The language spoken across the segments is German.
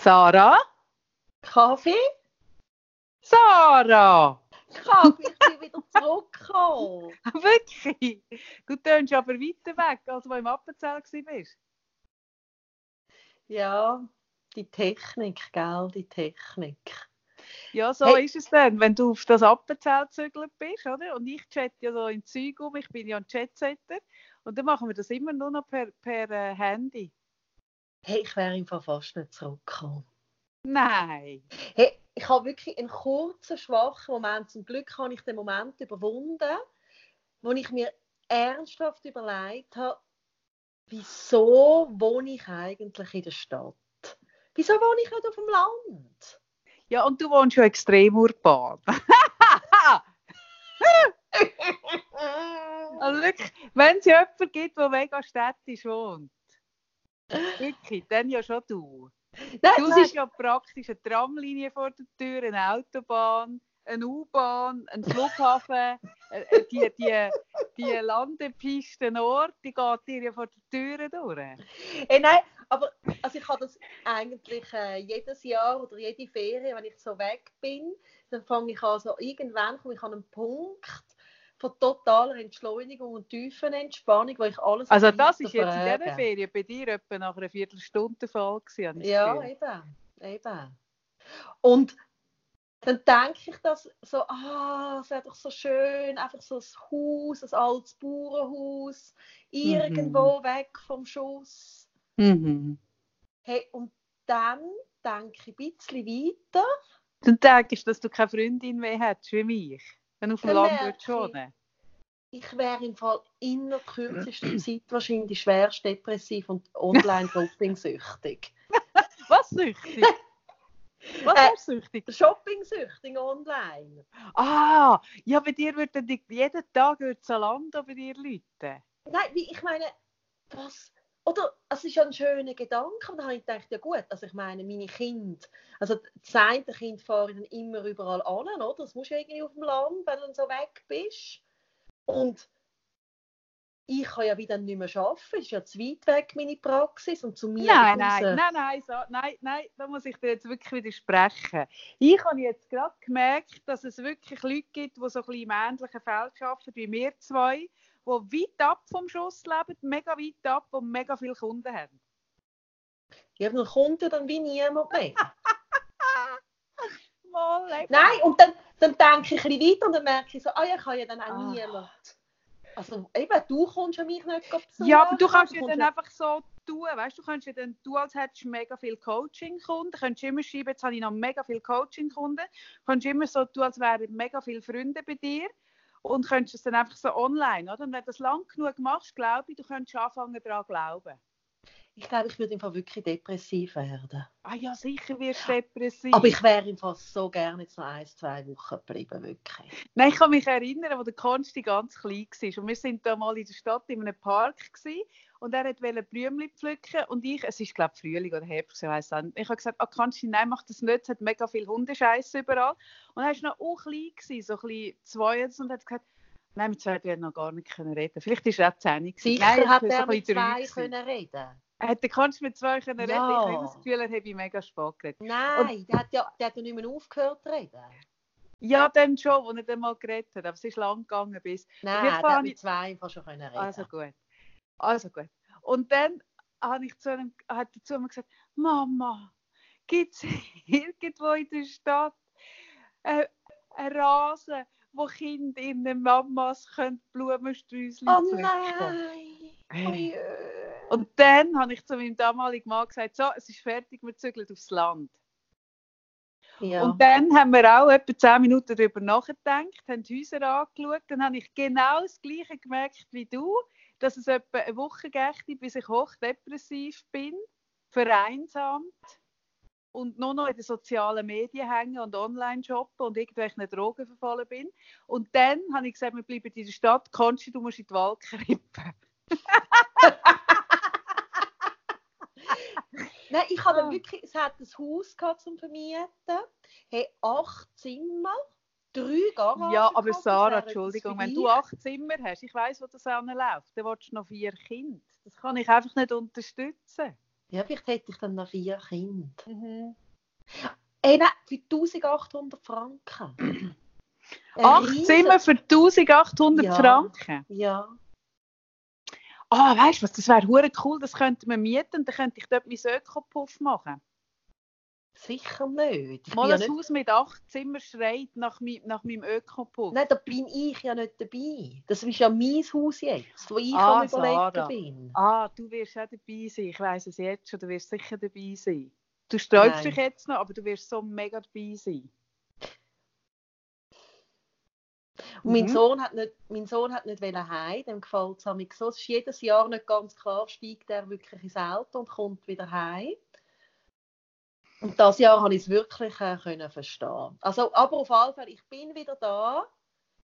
Sarah? Kaffee? Sarah! Kaffee, ich bin wieder zurückgekommen. Wirklich? Du tönst aber weiter weg, als du im Appenzell warst. Ja, die Technik, gell, die Technik. Ja, so Hey. ist es dann, wenn du auf das Appenzell gezügelt bist, oder? Und ich chatte ja so in Zeug um, ich bin ja ein Chatsetter. Und dann machen wir das immer nur noch per, per äh, Handy. Hey, ich wäre im Fall fast nicht zurückgekommen. Nein. Hey, ich habe wirklich einen kurzen, schwachen Moment. Zum Glück habe ich den Moment überwunden, wo ich mir ernsthaft überlegt habe, wieso wohne ich eigentlich in der Stadt? Wieso wohne ich nicht auf dem Land? Ja, und du wohnst schon extrem urban. Also wirklich, wenn es jemanden gibt, der mega städtisch wohnt, wirklich, dann ja schon du. Nein, Du hast ja praktisch eine Tramlinie vor der Tür, eine Autobahn, eine U-Bahn, einen Flughafen, äh, äh, die, die, die Landepiste Nord, die geht dir ja vor der Tür durch. hey, nein, aber also ich habe das eigentlich äh, jedes Jahr oder jede Ferien, wenn ich so weg bin, dann fange ich an, so irgendwann komme ich an einen Punkt von totaler Entschleunigung und tiefen Entspannung, wo ich alles Also das ist jetzt in dieser Ferien bei dir etwa nach einer Viertelstunde der Fall gewesen, Ja, Gefühl. eben, eben. Und dann denke ich das so, ah, es wäre doch so schön, einfach so ein Haus, ein altes Bauernhaus, irgendwo weg vom Schuss. Mhm. Hey, und dann denke ich ein bisschen weiter. Dann denkst du, dass du keine Freundin mehr hättest wie mich, wenn du auf dem Dann Land merke würdest wohnen. Ich wäre im Fall in der kürzesten Zeit wahrscheinlich schwerst depressiv und online-shopping-süchtig. Was süchtig? Was Äh, ist süchtig? Shopping-süchtig online. Ah, ja, bei dir würde jeden Tag würde Zalando bei dir läuten. Nein, ich meine, was? Oder es ist ja ein schöner Gedanke. Und dann habe ich gedacht, ja gut, also ich meine, meine Kinder, also das eine Kind fahren dann immer überall an, oder? Das musst du irgendwie auf dem Land, wenn du dann so weg bist. Und ich kann ja wieder nicht mehr arbeiten, es ist ja zu weit weg, meine Praxis, und zu mir Nein, nein, nein, nein, so, nein, nein, da muss ich dir jetzt wirklich widersprechen. Ich habe jetzt gerade gemerkt, dass es wirklich Leute gibt, die so ein bisschen im ähnlichen Feld arbeiten wie wir zwei, die weit ab vom Schuss leben, mega weit ab und mega viele Kunden haben. Ja, dann kommt ja dann wie niemand mehr. Mal. Nein, und dann, dann denke ich ein bisschen weiter und dann merke ich so, ah ja, ich kann ja dann auch Ah. niemand. Also eben, du kommst ja mich nicht besuchen. Ja, aber du kannst ja dann einfach so tun, weißt du, kannst ja dann, du als hättest du mega viele Coaching-Kunden, könntest immer schreiben, jetzt habe ich noch mega viele Coaching-Kunden, kannst immer so tun, als wären mega viele Freunde bei dir und könntest es dann einfach so online, oder? Und wenn du das lang genug machst, glaube ich, du könntest anfangen daran glauben. Ich glaube, ich würde im Fall wirklich depressiv werden. Ah ja, sicher wirst du depressiv. Aber ich wäre im Fall so gerne jetzt noch ein, zwei Wochen geblieben, wirklich. Nein, ich kann mich erinnern, wo der Konsti ganz klein war. Und wir sind da mal in der Stadt in einem Park gewesen, und er wollte Blümchen pflücken und ich, es ist glaube ich Frühling oder Herbst, ich weiß nicht. Ich habe gesagt, ah, Konsti, nein, mach das nicht, es hat mega viel Hundescheiß überall. Und er war noch auch klein, gewesen, so ein bisschen zwei und hat gesagt, nein, mit zwei werden noch gar nicht können reden. Vielleicht ist er auch zehn. Sicher Nein, hat er mit zwei können reden Hätte Konsti mit zwei können reden? Ich habe Ja. das Gefühl, er hätte mega Spaß geredet. Nein, der hat, ja, der hat ja nicht mehr aufgehört zu reden. Ja, dann schon, als er dann mal geredet hat, aber es ist lang gegangen bis... Nein, der hat habe mit ich- zwei einfach schon können reden Also gut. Also gut. Und dann habe ich zu einem, hat er zu mir gesagt, Mama, gibt es irgendwo in der Stadt äh, einen Rasen, wo Kinder in den Mamas können Blumensträußchen Oh pflücken nein! Oh Hey. Und dann habe ich zu meinem damaligen Mann gesagt, so, es ist fertig, wir zügeln aufs Land. Ja. Und dann haben wir auch etwa 10 Minuten darüber nachgedacht, haben die Häuser angeschaut. Dann habe ich genau das Gleiche gemerkt wie du, dass es etwa eine Woche geht, bis ich hochdepressiv bin, vereinsamt und nur noch in den sozialen Medien hängen und online shoppen und irgendwelchen Drogen verfallen bin. Und dann habe ich gesagt, wir bleiben in der Stadt, Konsti, du musst in die Wald krippen. Nein, ich habe Ah. wirklich, es hat ein Haus gehabt zum Vermieten. Hey, acht Zimmer, drei Garagen. Ja, aber gehabt, Sarah, Entschuldigung, wenn du acht Zimmer hast, ich weiß, wo das anläuft, dann willst du noch vier Kinder. Das kann ich einfach nicht unterstützen. Ja, vielleicht hätte ich dann noch vier Kinder. Mhm. Ey, nein, für 1800 Franken. Acht riesen- Zimmer für 1800 Ja. Franken. Ja. Ah, weißt du was, das wäre hure cool, das könnten wir mieten und dann könnte ich dort mein Ökopuff machen. Sicher nicht. Ich Mal ja ein nicht Haus mit acht Zimmern schreit nach, mi- nach meinem Ökopuff. Nein, da bin ich ja nicht dabei. Das ist ja mein Haus jetzt, wo ich Ah, am überlegen bin. Ah, du wirst auch dabei sein. Ich weiss es jetzt schon, du wirst sicher dabei sein. Du sträubst Nein. dich jetzt noch, aber du wirst so mega dabei sein. Und mein Mhm. Sohn hat nicht, mein Sohn hat nicht wollen heim, dem gefällt es so. Es ist jedes Jahr nicht ganz klar, steigt er wirklich ins Auto und kommt wieder heim. Und das Jahr habe ich es wirklich äh, können verstehen. Also, aber auf jeden Fall, ich bin wieder da,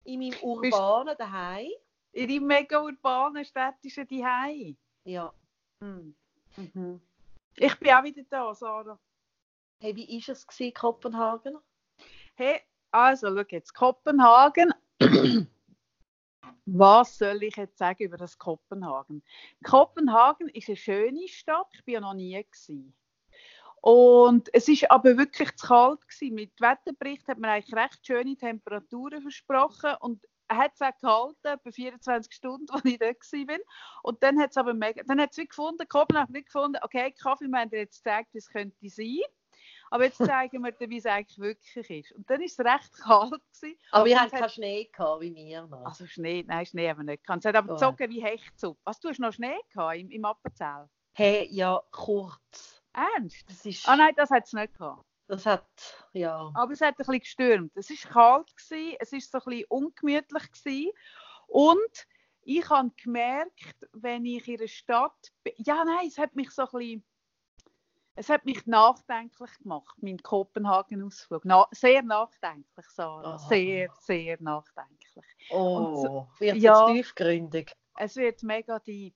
in meinem urbanen daheim. In deinem mega urbanen städtischen Zuhause. Ja. Hm. Mhm. Ich bin auch wieder da, Sarah. Hey, wie war es gewesen, Kopenhagen? Hey, also, schau jetzt, Kopenhagen. Was soll ich jetzt sagen über das Kopenhagen? Kopenhagen ist eine schöne Stadt, ich bin ja noch nie gewesen. Und es ist aber wirklich zu kalt gewesen. Mit dem Wetterbericht hat man eigentlich recht schöne Temperaturen versprochen und er hat es auch gehalten, etwa 24 Stunden, als ich dort war. Und dann hat es aber mega, dann hat es wie gefunden, Kopenhagen nicht gefunden, okay, Kaffee, wir haben jetzt gezeigt, wie es könnte sein. Aber jetzt zeigen wir dir, wie es eigentlich wirklich ist. Und dann war es recht kalt. Gewesen. Aber wir Und haben es hat- keinen Schnee gehabt, wie wir noch. Also Schnee, nein, Schnee haben wir nicht gehabt. Es hat aber gezogen wie Hechtsuppe. Was, du hast noch Schnee gehabt im, im Appenzell? Hey, ja, kurz. Ernst? Das ist, Ah nein, das hat es nicht gehabt. das hat, ja. Aber es hat ein bisschen gestürmt. Es war kalt, gewesen, es war so ein bisschen ungemütlich. Gewesen. Und ich habe gemerkt, wenn ich in einer Stadt bin, ja nein, es hat mich so ein bisschen, es hat mich nachdenklich gemacht, mein Kopenhagen-Ausflug. Na, sehr nachdenklich, Sarah. Aha. Sehr, sehr nachdenklich. Oh, wird ja. jetzt tiefgründig. Es wird mega deep.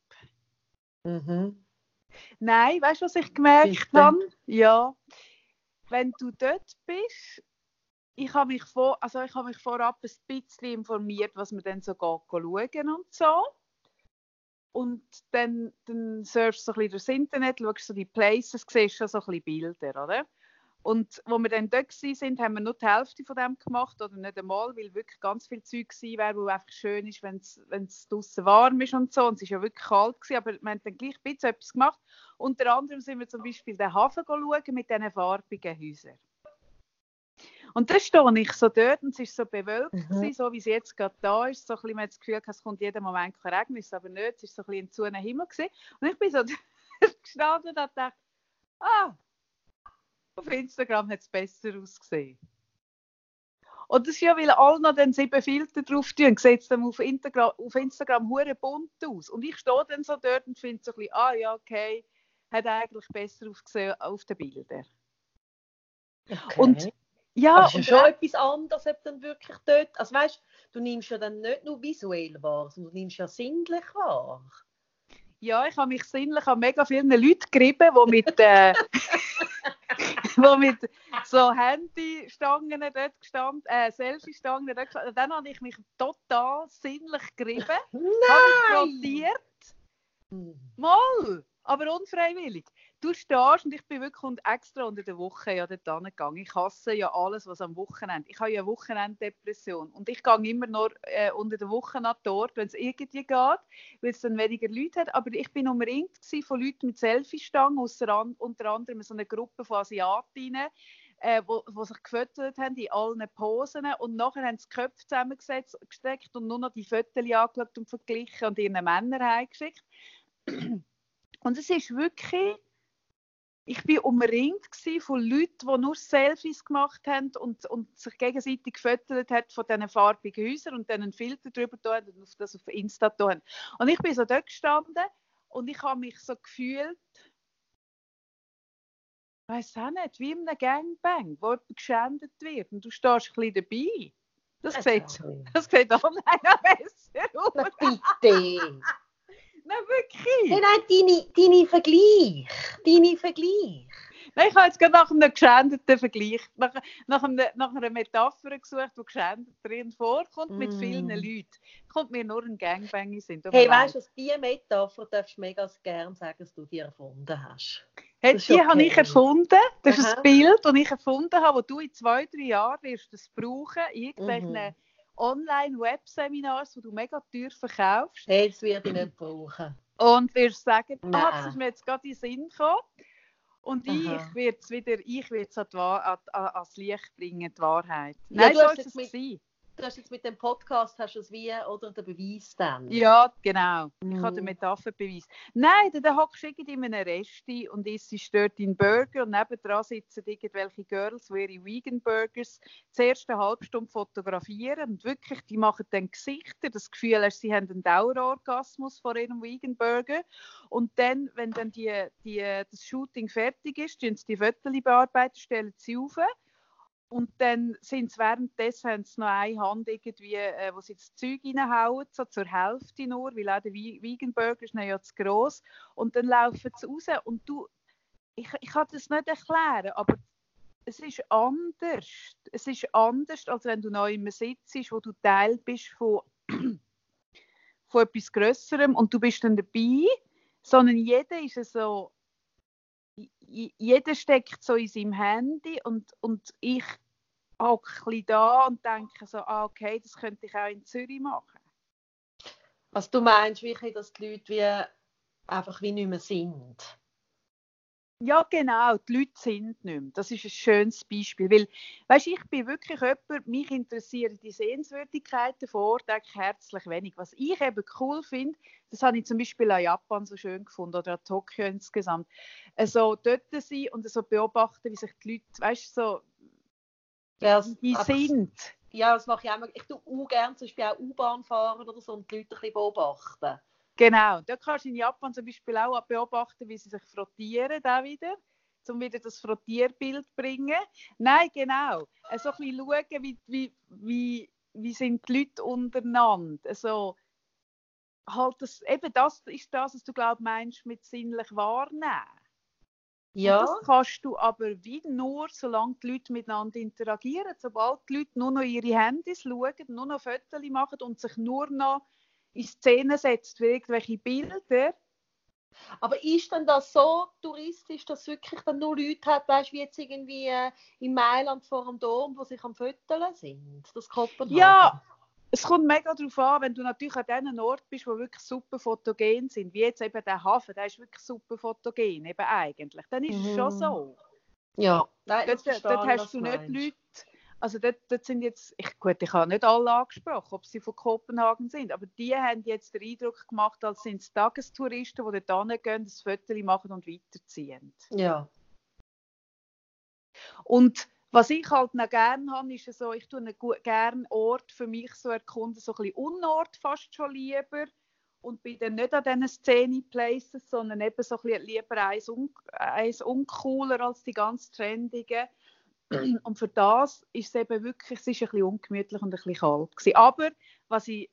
Mhm. Nein, weißt du, was ich gemerkt habe? Ja, wenn du dort bist, ich habe mich, vor, also ich habe mich vorab ein bisschen informiert, was man dann so schauen und so. Und dann, dann surfst du so ein bisschen durchs Internet, schaust so die Places, siehst schon so ein bisschen Bilder, oder? Und wo wir dann dort waren, haben wir nur die Hälfte von dem gemacht oder nicht einmal, weil wirklich ganz viel Zeug gewesen wäre, wo einfach schön ist, wenn es draußen warm ist und so. Und es war ja wirklich kalt, gewesen, aber wir haben dann gleich ein bisschen etwas gemacht. Unter anderem sind wir zum Beispiel den Hafen schauen mit diesen farbigen Häusern. Und dann stehe ich so dort und es ist so bewölkt, Mhm. gewesen, so wie es jetzt gerade da ist. So ein bisschen, man hat das Gefühl, es kommt jeden Moment regnen, ist es aber nicht. Es war so ein bisschen ein zuner Himmel. Gewesen. Und ich bin so gestanden und gedacht, ah, auf Instagram hat es besser ausgesehen. Und das ist ja, weil alle noch dann sieben Filter drauf tun, sieht es dann auf Instagram, auf Instagram hure bunt aus. Und ich stehe dann so dort und finde so ein bisschen, ah ja, okay, hat eigentlich besser ausgesehen auf den Bildern. Okay. Und Ja, ja und schon etwas anderes, ob dann wirklich dort. Also weißt du nimmst ja dann nicht nur visuell wahr, sondern du nimmst ja sinnlich wahr. Ja, ich habe mich sinnlich an mega vielen Leuten gerieben, die mit, äh, wo mit so Handystangen dort gestanden, äh, Selfie-Stangen dort gestanden. Dann habe ich mich total sinnlich gerieben, habe mich frossiert, Hm. mal, aber unfreiwillig. Du stehst und ich bin wirklich und extra unter der Woche ja dort hingegangen. Ich hasse ja alles, was am Wochenende. Ich habe ja Wochenenddepression und ich gehe immer nur äh, unter der Woche nach dort, wenn es irgendwie geht, weil es dann weniger Leute hat. Aber ich bin umringt von Leuten mit Selfie-Stangen, unter anderem so eine Gruppe von Asiatinnen, äh, wo, wo sich gefüttert haben in allen Posen und nachher haben sie die Köpfe zusammengesetzt, gesteckt und nur noch die Fotos angeschaut und verglichen und ihren Männern heimgeschickt. Und es ist wirklich, ich bin umringt von Leuten, die nur Selfies gemacht haben und, und sich gegenseitig gefüttert haben von diesen farbigen Häusern und dann einen Filter drüber da und auf das auf Insta da haben. Und ich bin so dort gestanden und ich habe mich so gefühlt, weiß auch nicht, wie in einem Gangbang, wo jemand geschändet wird und du stehst ein bisschen dabei. Das, Das sieht, das sieht online besser aus. Bitte. Nein, wirklich. Nein, nein, deine, deine Vergleich. Deine Vergleich. Nein, ich habe jetzt gerade nach einem geschändeten Vergleich, nach, nach, einem, nach einer Metapher gesucht, die geschändet drin vorkommt, mm. mit vielen Leuten. Kommt mir nur ein Gangbang sind. Hey, weißt du, diese Metapher darfst du mega gerne sagen, dass du die erfunden hast. Hey, die okay. habe ich erfunden. Das ist Aha. ein Bild, das ich erfunden habe, das du in zwei, drei Jahren wirst das brauchen, irgendwelchen mhm. Online-Webseminars, wo du mega teuer verkaufst. Hey, das werde ich nicht brauchen. Und wirst sagen, Nein. ah, das ist mir jetzt gerade in den Sinn gekommen. Und Aha. ich werde es wieder, ich werde es ans Licht bringen, die Wahrheit. Nein, ja, so ist es mit, sein du hast jetzt mit dem Podcast hast du es wie oder den Beweis dann. Ja, genau. Ich habe den. Metapherbeweis. Nein, dann hockst du in einem Resti und isst dort deinen Burger und nebendran sitzen irgendwelche Girls, die ihre Vegan Burgers zuerst eine halbe Stunde fotografieren und wirklich, die machen dann Gesichter, das Gefühl hast, sie haben einen Dauerorgasmus vor ihrem Vegan Burger und dann, wenn dann die, die, das Shooting fertig ist, die Fotos bearbeiten, stellen sie auf und dann sind sie währenddessen haben sie noch eine Hand irgendwie, äh, wo sie das Zeug reinhauen, so zur Hälfte nur, weil auch der Vegan Burger ist ja zu gross. Und dann laufen sie raus und du, ich, ich kann das nicht erklären, aber es ist anders. Es ist anders, als wenn du noch immer sitzt, wo du Teil bist von, von etwas Größerem und du bist dann dabei, sondern jeder ist so jeder steckt so in seinem Handy und, und ich hocke da und denke so, ah, okay, das könnte ich auch in Zürich machen. Also du meinst wirklich, dass die Leute wie einfach wie nicht mehr sind? Ja, genau, die Leute sind nicht mehr. Das ist ein schönes Beispiel. Weil, weißt, ich bin wirklich jemand, mich interessieren die Sehenswürdigkeiten vor Ort eigentlich herzlich wenig. Was ich eben cool finde, das habe ich zum Beispiel an Japan so schön gefunden oder an Tokio insgesamt. Also dort sein und so beobachten, wie sich die Leute, weißt so, ja, die sind. Ja, das mache ich auch. Ich tue auch gerne zum Beispiel auch U-Bahn fahren oder so und die Leute ein bisschen beobachten. Genau, da kannst du in Japan zum Beispiel auch beobachten, wie sie sich frottieren, da wieder, um wieder das Frottierbild zu bringen. Nein, genau. So ein bisschen schauen, wie, wie, wie, wie sind die Leute untereinander. Also, halt das, eben das ist das, was du glaub meinst mit sinnlich wahrnehmen. Ja. Und das kannst du aber wie nur, solange die Leute miteinander interagieren. Sobald die Leute nur noch ihre Handys schauen, nur noch Fotos machen und sich nur noch in Szene setzt für irgendwelche Bilder. Aber ist denn das so touristisch, dass es wirklich dann nur Leute hat, weißt, wie jetzt irgendwie äh, in Mailand vor dem Dom, wo sich am Föteln sind? Das Kopenhagen? Ja, es kommt mega darauf an, wenn du natürlich an diesen Ort bist, wo wirklich super fotogen sind, wie jetzt eben der Hafen, der ist wirklich super fotogen, eben eigentlich, dann ist mhm. es schon mhm. so. Ja, Nein, dort, dort hast du nicht Leute, also dort, dort, sind jetzt, ich, gut, ich habe nicht alle angesprochen, ob sie von Kopenhagen sind, aber die haben jetzt den Eindruck gemacht, als sind es Tagestouristen, die dort hingehen, das Foto machen und weiterziehen. Ja. Und was ich halt noch gerne habe, ist so, ich tue gerne Ort für mich so erkunden, so ein bisschen Unort fast schon lieber und bin dann nicht an diesen Szene-Places, sondern eben so ein bisschen lieber eins, un eins uncooler als die ganz trendigen. Und für das ist es eben wirklich, es ist ein bisschen ungemütlich und ein bisschen kalt gewesen. Aber was ich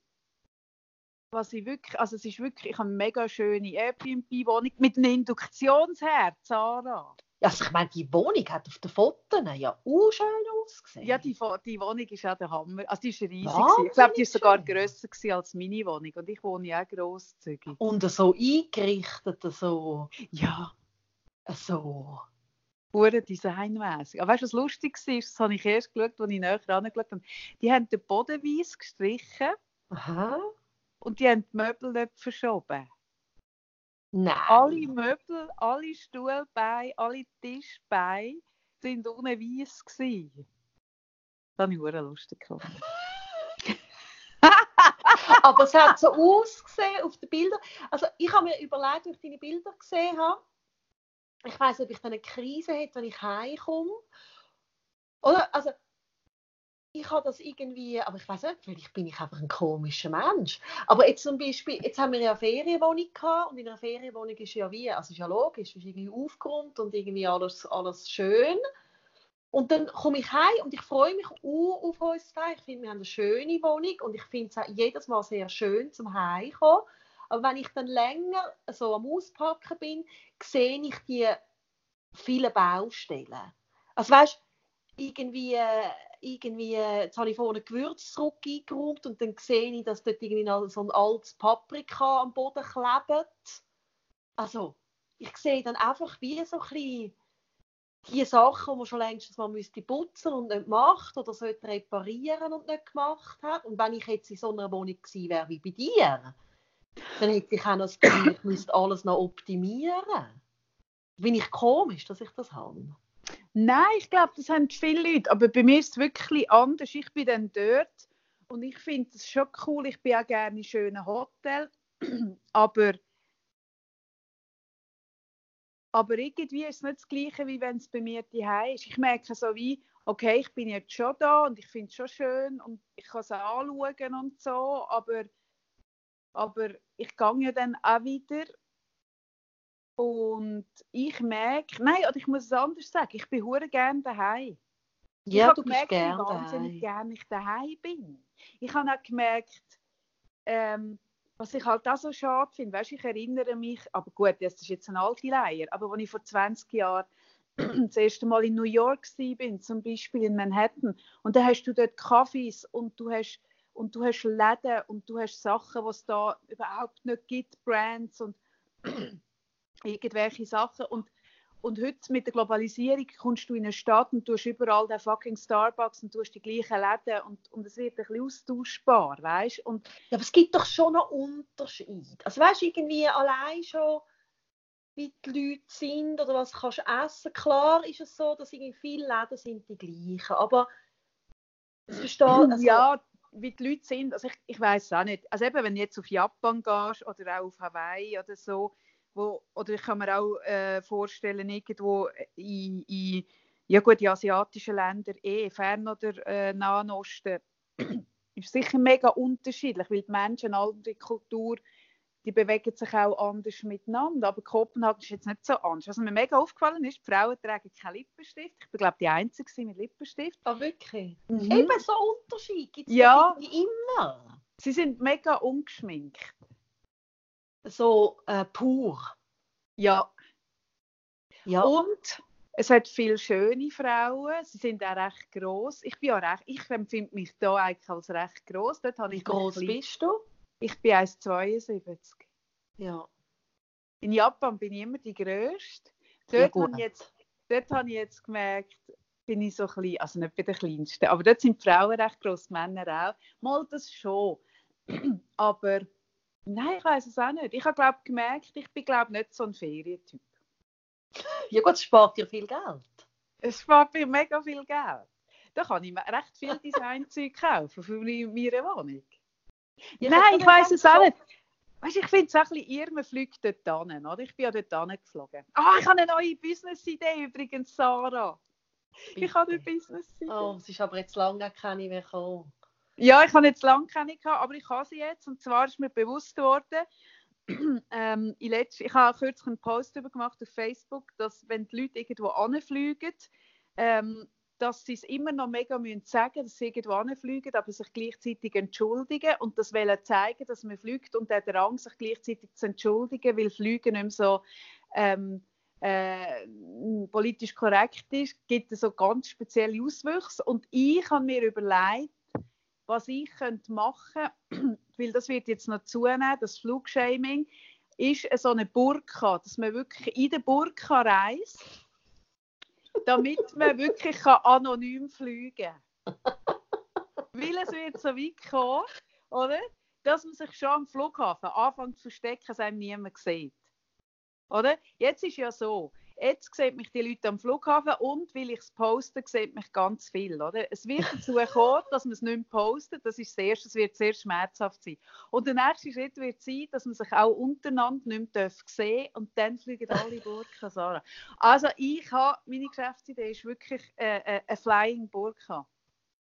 was ich wirklich, also es ist wirklich, ich habe eine mega schöne Airbnb-Wohnung mit einem Induktionsherd, Sarah. Also ich meine, die Wohnung hat auf den Fotos ja auch schön ausgesehen. Ja, die, die Wohnung ist ja der Hammer. Also die ist riesig. ich glaube, die ist sogar schön. grösser als meine Wohnung. Und ich wohne ja auch grosszügig. Und so eingerichtet, so... Ja. So... Pure designmässig. Aber weißt du, was lustig war? Das habe ich erst geschaut, als ich näher angeschaut habe. Die haben den Boden weiß gestrichen. Aha. Und die haben die Möbel nicht verschoben. Nein. Alle Möbel, alle Stuhlbeine, alle Tischbeine sind ohne weiß gewesen. Das habe ich sehr lustig gefunden. Aber es hat so ausgesehen auf den Bildern. Also ich habe mir überlegt, wenn ich deine Bilder gesehen habe, ich weiß nicht, ob ich dann eine Krise hätte, wenn ich heimkomme. Oder, also ich habe das irgendwie, aber ich weiß nicht, vielleicht bin ich einfach ein komischer Mensch. Aber jetzt zum Beispiel, jetzt haben wir ja eine Ferienwohnung gehabt und in einer Ferienwohnung ist ja wie, also ist ja logisch, ist irgendwie aufgeräumt und irgendwie alles, alles schön. Und dann komme ich heim und ich freue mich auch auf uns zwei. Ich finde, wir haben eine schöne Wohnung und ich finde es jedes Mal sehr schön zum Heimkommen. Aber wenn ich dann länger so am Auspacken bin, sehe ich die viele Baustellen. Also weißt irgendwie, äh, irgendwie, äh, jetzt habe ich vorne Gewürz zurück eingeräumt und dann sehe ich, dass dort irgendwie noch so ein altes Paprika am Boden klebt. Also, ich sehe dann einfach wie so ein bisschen die Sachen, die man schon längst mal müsste putzen und nicht macht oder sollte reparieren und nicht gemacht hat. Und wenn ich jetzt in so einer Wohnung gewesen wäre wie bei dir, dann hätte ich auch noch das Gefühl, ich müsste alles noch optimieren. Bin ich komisch, dass ich das habe? Nein, ich glaube, das haben viele Leute. Aber bei mir ist es wirklich anders. Ich bin dann dort und ich finde es schon cool. Ich bin auch gerne in schönen Hotels. aber, aber irgendwie ist es nicht das Gleiche, wie wenn es bei mir daheim ist. Ich merke so wie, okay, ich bin jetzt schon da und ich finde es schon schön und ich kann es anschauen und so, aber, aber ich gehe ja dann auch wieder und ich merke, nein, oder ich muss es anders sagen, ich bin hure gerne daheim. Ja, ich du gemerkt, bist wie wahnsinnig gerne ich daheim bin. Ich habe auch gemerkt, ähm, was ich halt auch so schade finde, weißt, ich erinnere mich, aber gut, das ist jetzt eine alte Leier, aber als ich vor 20 Jahren das erste Mal in New York bin, zum Beispiel in Manhattan, und dann hast du dort Kaffees und du hast und du hast Läden und du hast Sachen, die es da überhaupt nicht gibt, Brands und irgendwelche Sachen. Und, und heute mit der Globalisierung kommst du in eine Stadt und du hast überall den fucking Starbucks und du hast die gleichen Läden und, und es wird ein bisschen austauschbar, weißt und Ja, aber es gibt doch schon einen Unterschied. Also weißt du, irgendwie allein schon, wie die Leute sind oder was kannst du essen. Klar ist es so, dass irgendwie viele Läden sind die gleichen, aber ich verstehe, also, ja, wie die Leute sind, also ich, ich weiß es auch nicht. Also eben, wenn du jetzt auf Japan gehst oder auch auf Hawaii oder so, wo, oder ich kann mir auch äh, vorstellen, irgendwo in, in ja gut, die asiatischen Länder eh, fern oder äh, Nahen Osten, ist sicher mega unterschiedlich, weil die Menschen, eine andere Kultur, die bewegen sich auch anders miteinander. Aber Kopenhagen ist jetzt nicht so anders. Was mir mega aufgefallen ist, die Frauen tragen keinen Lippenstift. Ich bin, glaube die Einzige mit Lippenstift. Ah, wirklich? Mhm. Eben so Unterschied gibt es Ja. immer. Sie sind mega ungeschminkt. So äh, pur. Ja. Ja. Und es hat viele schöne Frauen. Sie sind auch recht groß. Ich bin ja recht, ich empfinde mich da eigentlich als recht groß. Dort habe Wie ich klein- bist du? Ich bin 1,72. Ja. In Japan bin ich immer die Größte. Ja, Dort, gut. habe ich jetzt, dort habe ich jetzt gemerkt, bin ich so klein, also nicht bei den Kleinsten, aber dort sind die Frauen recht groß, Männer auch. Mal das schon. aber nein, ich weiß es auch nicht. Ich habe glaube gemerkt, ich bin glaube nicht so ein Ferientyp. Ja gut, es spart dir viel Geld. Es spart mir mega viel Geld. Da kann ich mir recht viel Designzeug kaufen für meine Wohnung. Ja, Nein, ich weiß es auch nicht. Weißt, ich finde es auch ein bisschen irr, man fliegt dort hin, oder? Ich bin ja dort hingeflogen. Ah, ich habe eine neue Business-Idee übrigens, Sarah. Ich habe eine Bitte. Business-Idee. Oh, es ist aber jetzt lange keine mehr gekommen. Ja, ich habe jetzt lange keine gehabt, aber ich habe sie jetzt. Und zwar ist mir bewusst geworden, ähm, in letzt, ich habe kürzlich einen Post darüber gemacht auf Facebook, dass wenn die Leute irgendwo anfliegen, ähm, dass sie es immer noch mega müssen sagen, dass sie irgendwo anfliegen, aber sich gleichzeitig entschuldigen und das wollen zeigen, dass man fliegt und der Drang, sich gleichzeitig zu entschuldigen, weil Fliegen nicht mehr so ähm, äh, politisch korrekt ist, gibt es so ganz spezielle Auswüchse. Und ich habe mir überlegt, was ich könnte machen könnte, weil das wird jetzt noch zunehmen, das Flugshaming, ist so eine Burka, dass man wirklich in der Burka reist, damit man wirklich kann anonym fliegen kann. weil es wird so weit kommen, oder? dass man sich schon am Flughafen anfängt zu verstecken, dass einem niemand sieht. Oder? Jetzt ist ja so, jetzt sehen mich die Leute am Flughafen und weil ich es poste, sieht mich ganz viel. Oder? Es wird dazu kommen, dass man es nicht mehr postet. Das ist das Erste, es wird sehr schmerzhaft sein. Und der nächste Schritt wird sein, dass man sich auch untereinander nicht mehr sehen darf und dann fliegen alle Burka Sarah. Also ich habe, meine Geschäftsidee ist wirklich äh, äh, eine Flying Burka.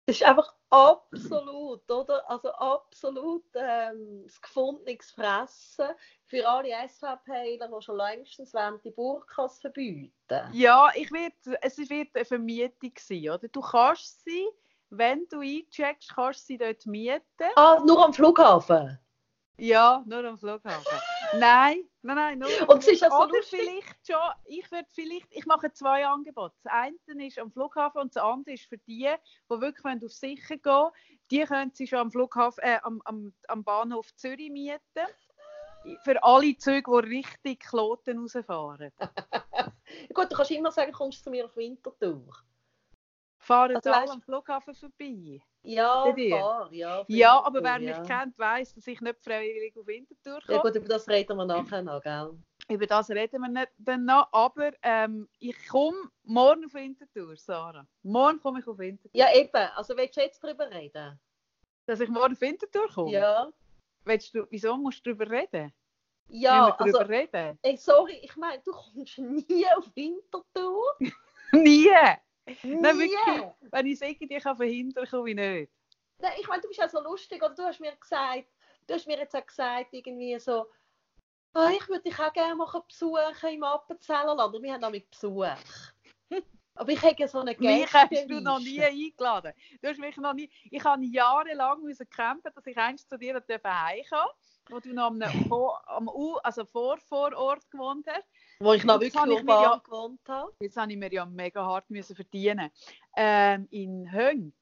Das ist einfach absolut, oder? Also absolut ähm, das gefundenes Fressen für alle SVPler, die schon längstens wollen, die Burkas verbieten. Ja, ich werd, es wird eine Vermietung sein, oder? Du kannst sie, wenn du eincheckst, kannst du sie dort mieten. Ah, nur am Flughafen? Ja, nur am Flughafen. nein, nein, nein, nur Und es ist ja so Oder lustig. vielleicht schon, ich würde vielleicht, ich mache zwei Angebote. Das eine ist am Flughafen und das andere ist für die, die wirklich wollen auf sicher gehen Die können sie schon am Flughafen, äh, am, am, am Bahnhof Zürich mieten. Für alle Züge, die Richtung Kloten rausfahren. Gut, du kannst immer sagen, kommst du zu mir auf Winterthur. Fahren Also alle weißt- am Flughafen vorbei. Ja, fahr, ja. Ja, aber wer ja. mich kennt, weiß, dass ich nicht freiwillig auf Winterthur komme. Ja gut, über das reden wir nachher noch, gell? Über das reden wir nicht dann noch, aber ähm, ich komme morgen auf Winterthur, Sarah. Morgen komme ich auf Winterthur. Ja, eben. Also willst du jetzt darüber reden? Dass ich morgen auf Winterthur komme? Ja. Willst du, wieso musst du darüber reden? Ja, also, reden? ey, sorry, ich meine, du kommst nie auf Winterthur. Nie! Nein, wirklich. Wenn ich es irgendwie kann verhindern komme ich nicht. Nein, ich meine, du bist ja so lustig, oder du hast mir gesagt, du hast mir jetzt auch gesagt, irgendwie so, ah, ich würde dich auch gerne mal besuchen im Appenzellerland. Und wir haben damit Besuch. Aber ich hätte ja so eine Mich hast du noch nie eingeladen. Du hast mich noch nie... Ich habe jahrelang müssen kämpfen, dass ich einst zu dir heimkam, wo du noch am, Vor- am U, also vor Vorort gewohnt hast. Wo ich noch Jetzt wirklich urban ja- gewohnt habe. Jetzt habe ich mir ja mega hart müssen verdienen. Ähm, in Hönk.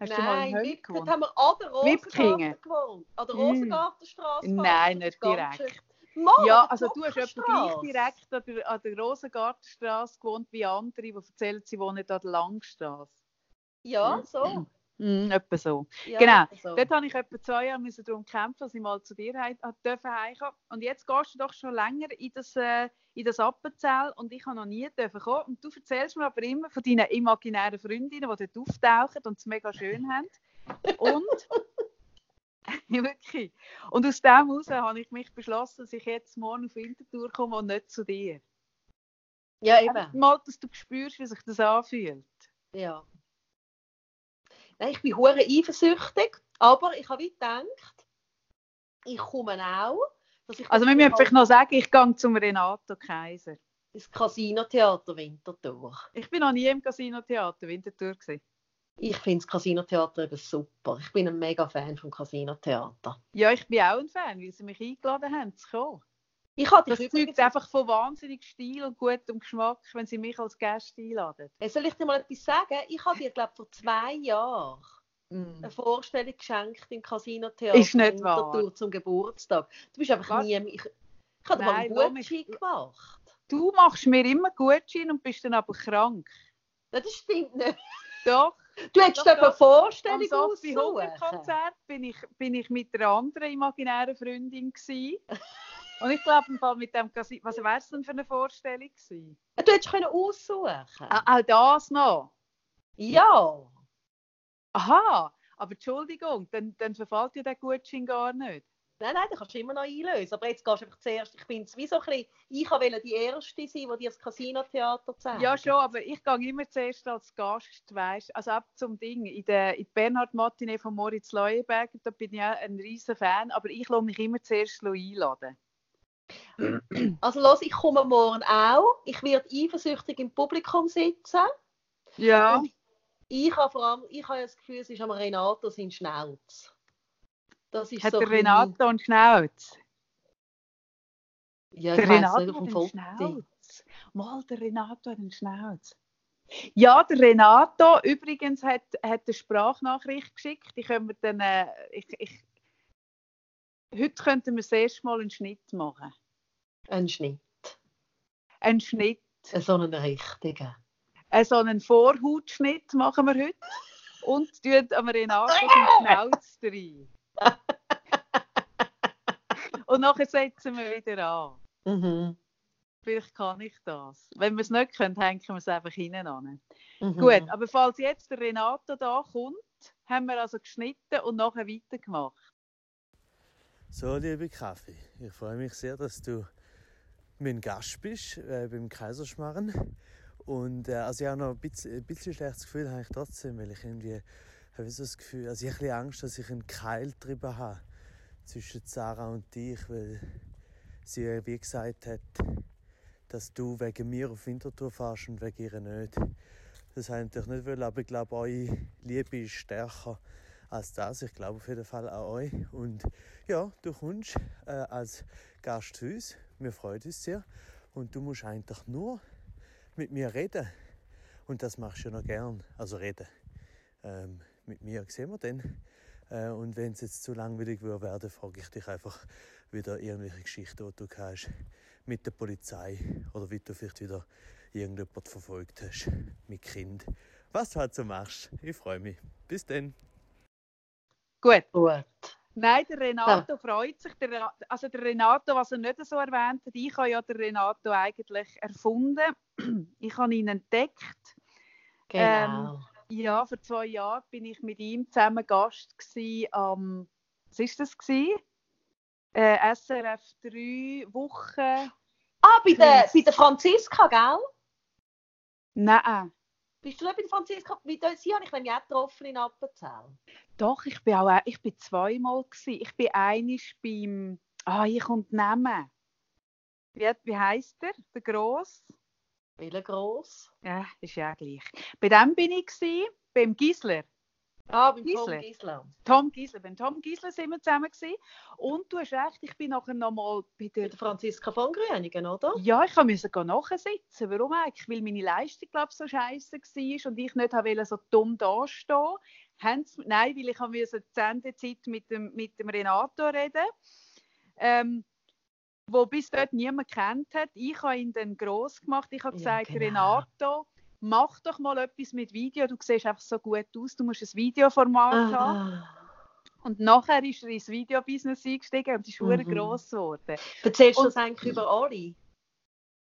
Hast du mal in Nein, Hönk gewohnt? haben wir an der? Rosengarten gewohnt. An der Mm. Rosengartenstraße. Nein, nicht direkt. Mal, Ja, also du hast etwa gleich direkt an der, an der Rosengartenstraße gewohnt wie andere, die erzählen, sie wohnen an der Langstrasse. Ja, so. Mm, etwa so. Ja, Genau. So. Dort habe ich etwa zwei Jahre müssen darum kämpfen, dass ich mal zu dir äh, dürfen heimkommen. Und jetzt gehst du doch schon länger in das, äh, in das Appenzell und ich habe noch nie dürfen kommen. Und du erzählst mir aber immer von deinen imaginären Freundinnen, die dort auftauchen und es mega schön haben. Und wirklich. Und aus dem heraus habe ich mich beschlossen, dass ich jetzt morgen auf Winterthur komme und nicht zu dir. Ja, eben. Mal, dass du spürst, wie sich das anfühlt. Ja. Nein, ich bin hure eifersüchtig, aber ich habe gedacht, ich komme auch. Dass ich Also wir müssen vielleicht noch sagen, ich gehe zum Renato Kaiser. ins Casino-Theater Winterthur. Ich bin noch nie im Casino-Theater Winterthur. Gewesen. Ich finde das Casino-Theater eben super. Ich bin ein mega Fan vom Casino-Theater. Ja, ich bin auch ein Fan, weil sie mich eingeladen haben zu kommen. Ich hatte Das zeugt einfach von wahnsinnig Stil und gutem Geschmack, wenn sie mich als Gast einladen. Hey, soll ich dir mal etwas sagen? Ich habe dir, glaube vor zwei Jahren Mm. eine Vorstellung geschenkt im Casino-Theater Ist nicht wahr. Zum Geburtstag. Du bist einfach Was? nie... Ich, ich habe dir mal Nein, einen Gutschein gemacht. Du machst mir immer Gutschein und bist dann aber krank. Nein, das stimmt nicht. Doch, Du hättest Doch, eine am Vorstellung aussuchen. Konzert bin ich, bin ich mit einer anderen imaginären Freundin. Und ich glaube, mit dem Casino, was wäre es denn für eine Vorstellung gewesen? Du hättest können aussuchen Ah, auch das noch. Ja. Aha, aber Entschuldigung, dann, dann verfällt ja der Gutschein gar nicht. Nein, nein, den kannst du immer noch einlösen. Aber jetzt gehst du einfach zuerst. Ich bin wie so ein bisschen, ich wollte die Erste sein, die dir das Casino-Theater zeigt. Ja, schon, aber ich gehe immer zuerst als Gast, weißt Also ab zum Ding. In der, in der Bernhard Matinee von Moritz Leuenberger, da bin ich auch ein riesen Fan, aber ich lasse mich immer zuerst einladen. Also los, ich komme morgen auch. Ich werde eifersüchtig im Publikum sitzen. Ja. Und ich habe vor allem, ich habe ja das Gefühl, es ist am Renato sein Schnauz. Das ist Hat so der ein Renato einen Schnauz? Ja, Der ich Renato nicht, auf dem Foto. Schnauz. Mal, der Renato hat einen Schnauz. Ja, der Renato übrigens hat, hat eine Sprachnachricht geschickt. Die können wir dann, äh, ich, ich, heute könnten wir das erste Mal einen Schnitt machen. Ein Schnitt. Einen Schnitt, So einen richtigen. äh, so einen Vorhautschnitt machen wir heute. Und tun am Renato den Schnauz rein. Und nachher setzen wir wieder an. Mhm. Vielleicht kann ich das. Wenn wir es nicht können, hängen wir es einfach hinten an. Mhm. Gut, aber falls jetzt der Renato da kommt, haben wir also geschnitten und nachher weitergemacht. So, liebe Kaffee, ich freue mich sehr, dass du mein Gast bist äh, beim Kaiserschmarren. Und äh, also ich habe noch ein bisschen, ein bisschen schlechtes Gefühl habe ich trotzdem, weil ich irgendwie habe so das Gefühl, also ich habe ein Angst, dass ich einen Keil drüber habe zwischen Sarah und dich, weil sie wie gesagt hat, dass du wegen mir auf Winterthur fährst und wegen ihr nicht. Das habe ich natürlich nicht wollen, aber ich glaube, eure Liebe ist stärker als das. Ich glaube auf jeden Fall an euch. Und ja, du kommst äh, als Gast zu uns. Wir freuen uns sehr. Und du musst eigentlich nur mit mir reden. Und das machst du ja noch gern. Also reden. Ähm, mit mir sehen wir dann. Äh, und wenn es jetzt zu langweilig würde werden, frage ich dich einfach wieder irgendwelche Geschichten, die du hast mit der Polizei oder wie du vielleicht wieder irgendjemand verfolgt hast mit Kind. Was du halt so machst. Ich freue mich. Bis dann. Gut. Gut. Nein, der Renato freut sich. Der, also der Renato, was er nicht so erwähnt hat, ich habe ja den Renato eigentlich erfunden. Ich habe ihn entdeckt. Genau. Ja, vor zwei Jahren bin ich mit ihm zusammen Gast gsi am, was ist das gsi? Äh, SRF 3 Woche. ah, bei der, bei der Franziska, gell? Nein, Bist du der Franziska? Wie da- Sie habe ich nämlich auch getroffen in Appenzell. doch, ich bin auch, ich bin zweimal gsi. Ich bin einisch beim, ah, ich kommt Namen. Wie, wie heißt der? Der Gross? Wie gross? Ja, ist ja gleich. Bei dem bin ich gsi, beim Gisler. Ah, beim Gisler. Tom Gisler. Tom Gisler. Beim Tom Gisler sind wir zusammen gsi. Und du hast recht, ich bin nachher nochmal bei Bei der der Franziska von Grüningen, oder? Ja, ich musste nachsitzen. Warum eigentlich? Weil meine Leistung, glaube ich, so scheiße war und ich nicht wollte so dumm dastehen. Haben sie- Nein, weil ich musste die Sendezeit mit dem, mit dem Renato reden ähm, wo bis dort niemand kennt hat. Ich habe ihn dann gross gemacht. Ich habe Ja, gesagt, genau. Renato, mach doch mal etwas mit Video. Du siehst einfach so gut aus. Du musst ein Videoformat haben. Ah. Und nachher ist er ins Videobusiness eingestiegen und ist mhm. Gross geworden. Erzählst du das eigentlich über alle?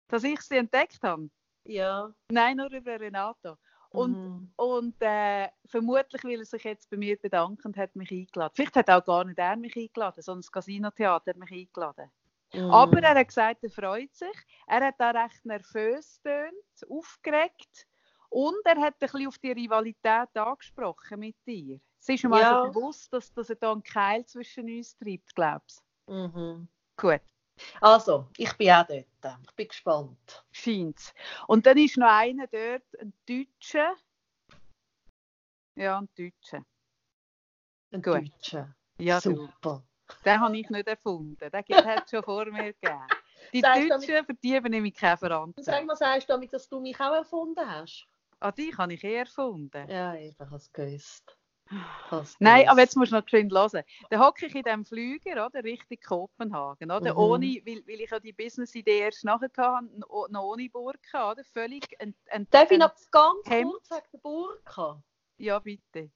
Dass ich sie entdeckt habe. Ja. Nein, nur über Renato. Und, Mhm. und äh, vermutlich will er sich jetzt bei mir bedanken und hat mich eingeladen. Vielleicht hat auch gar nicht er mich eingeladen, sondern das Casino-Theater hat mich eingeladen. Mhm. Aber er hat gesagt, er freut sich. Er hat auch recht nervös tönt, aufgeregt. Und er hat ein bisschen auf die Rivalität angesprochen mit dir. Es ist ihm Ja. also bewusst, dass, dass er da einen Keil zwischen uns treibt, glaubst Mhm. du? Gut. Also, ich bin auch dort. Ich bin gespannt. scheint's. Und dann ist noch einer dort, ein Deutscher. Ja, ein Deutscher. Ein Gut. Deutscher. Ja, du. Super. Den habe ich nicht erfunden. Den hat es schon vor mir gegeben. Die du Deutschen, für die übernehme ich keine Und sag Verantwortung. mal, sagst du damit, dass du mich auch erfunden hast? Ah, die habe ich eher erfunden. Ja, eben, ich habe es gewusst. Nein, aber jetzt musst du noch schön hören. Dann hocke ich in diesem Flüger, oder, Richtung Kopenhagen, oder? Mhm. Ohne, weil, weil ich ja die Business-Idee erst nachher hatte, no- noch ohne Burka, oder? Völlig ent, ent, Darf ich noch ganz Hemd? kurz sagen, der Burka? Ja, bitte.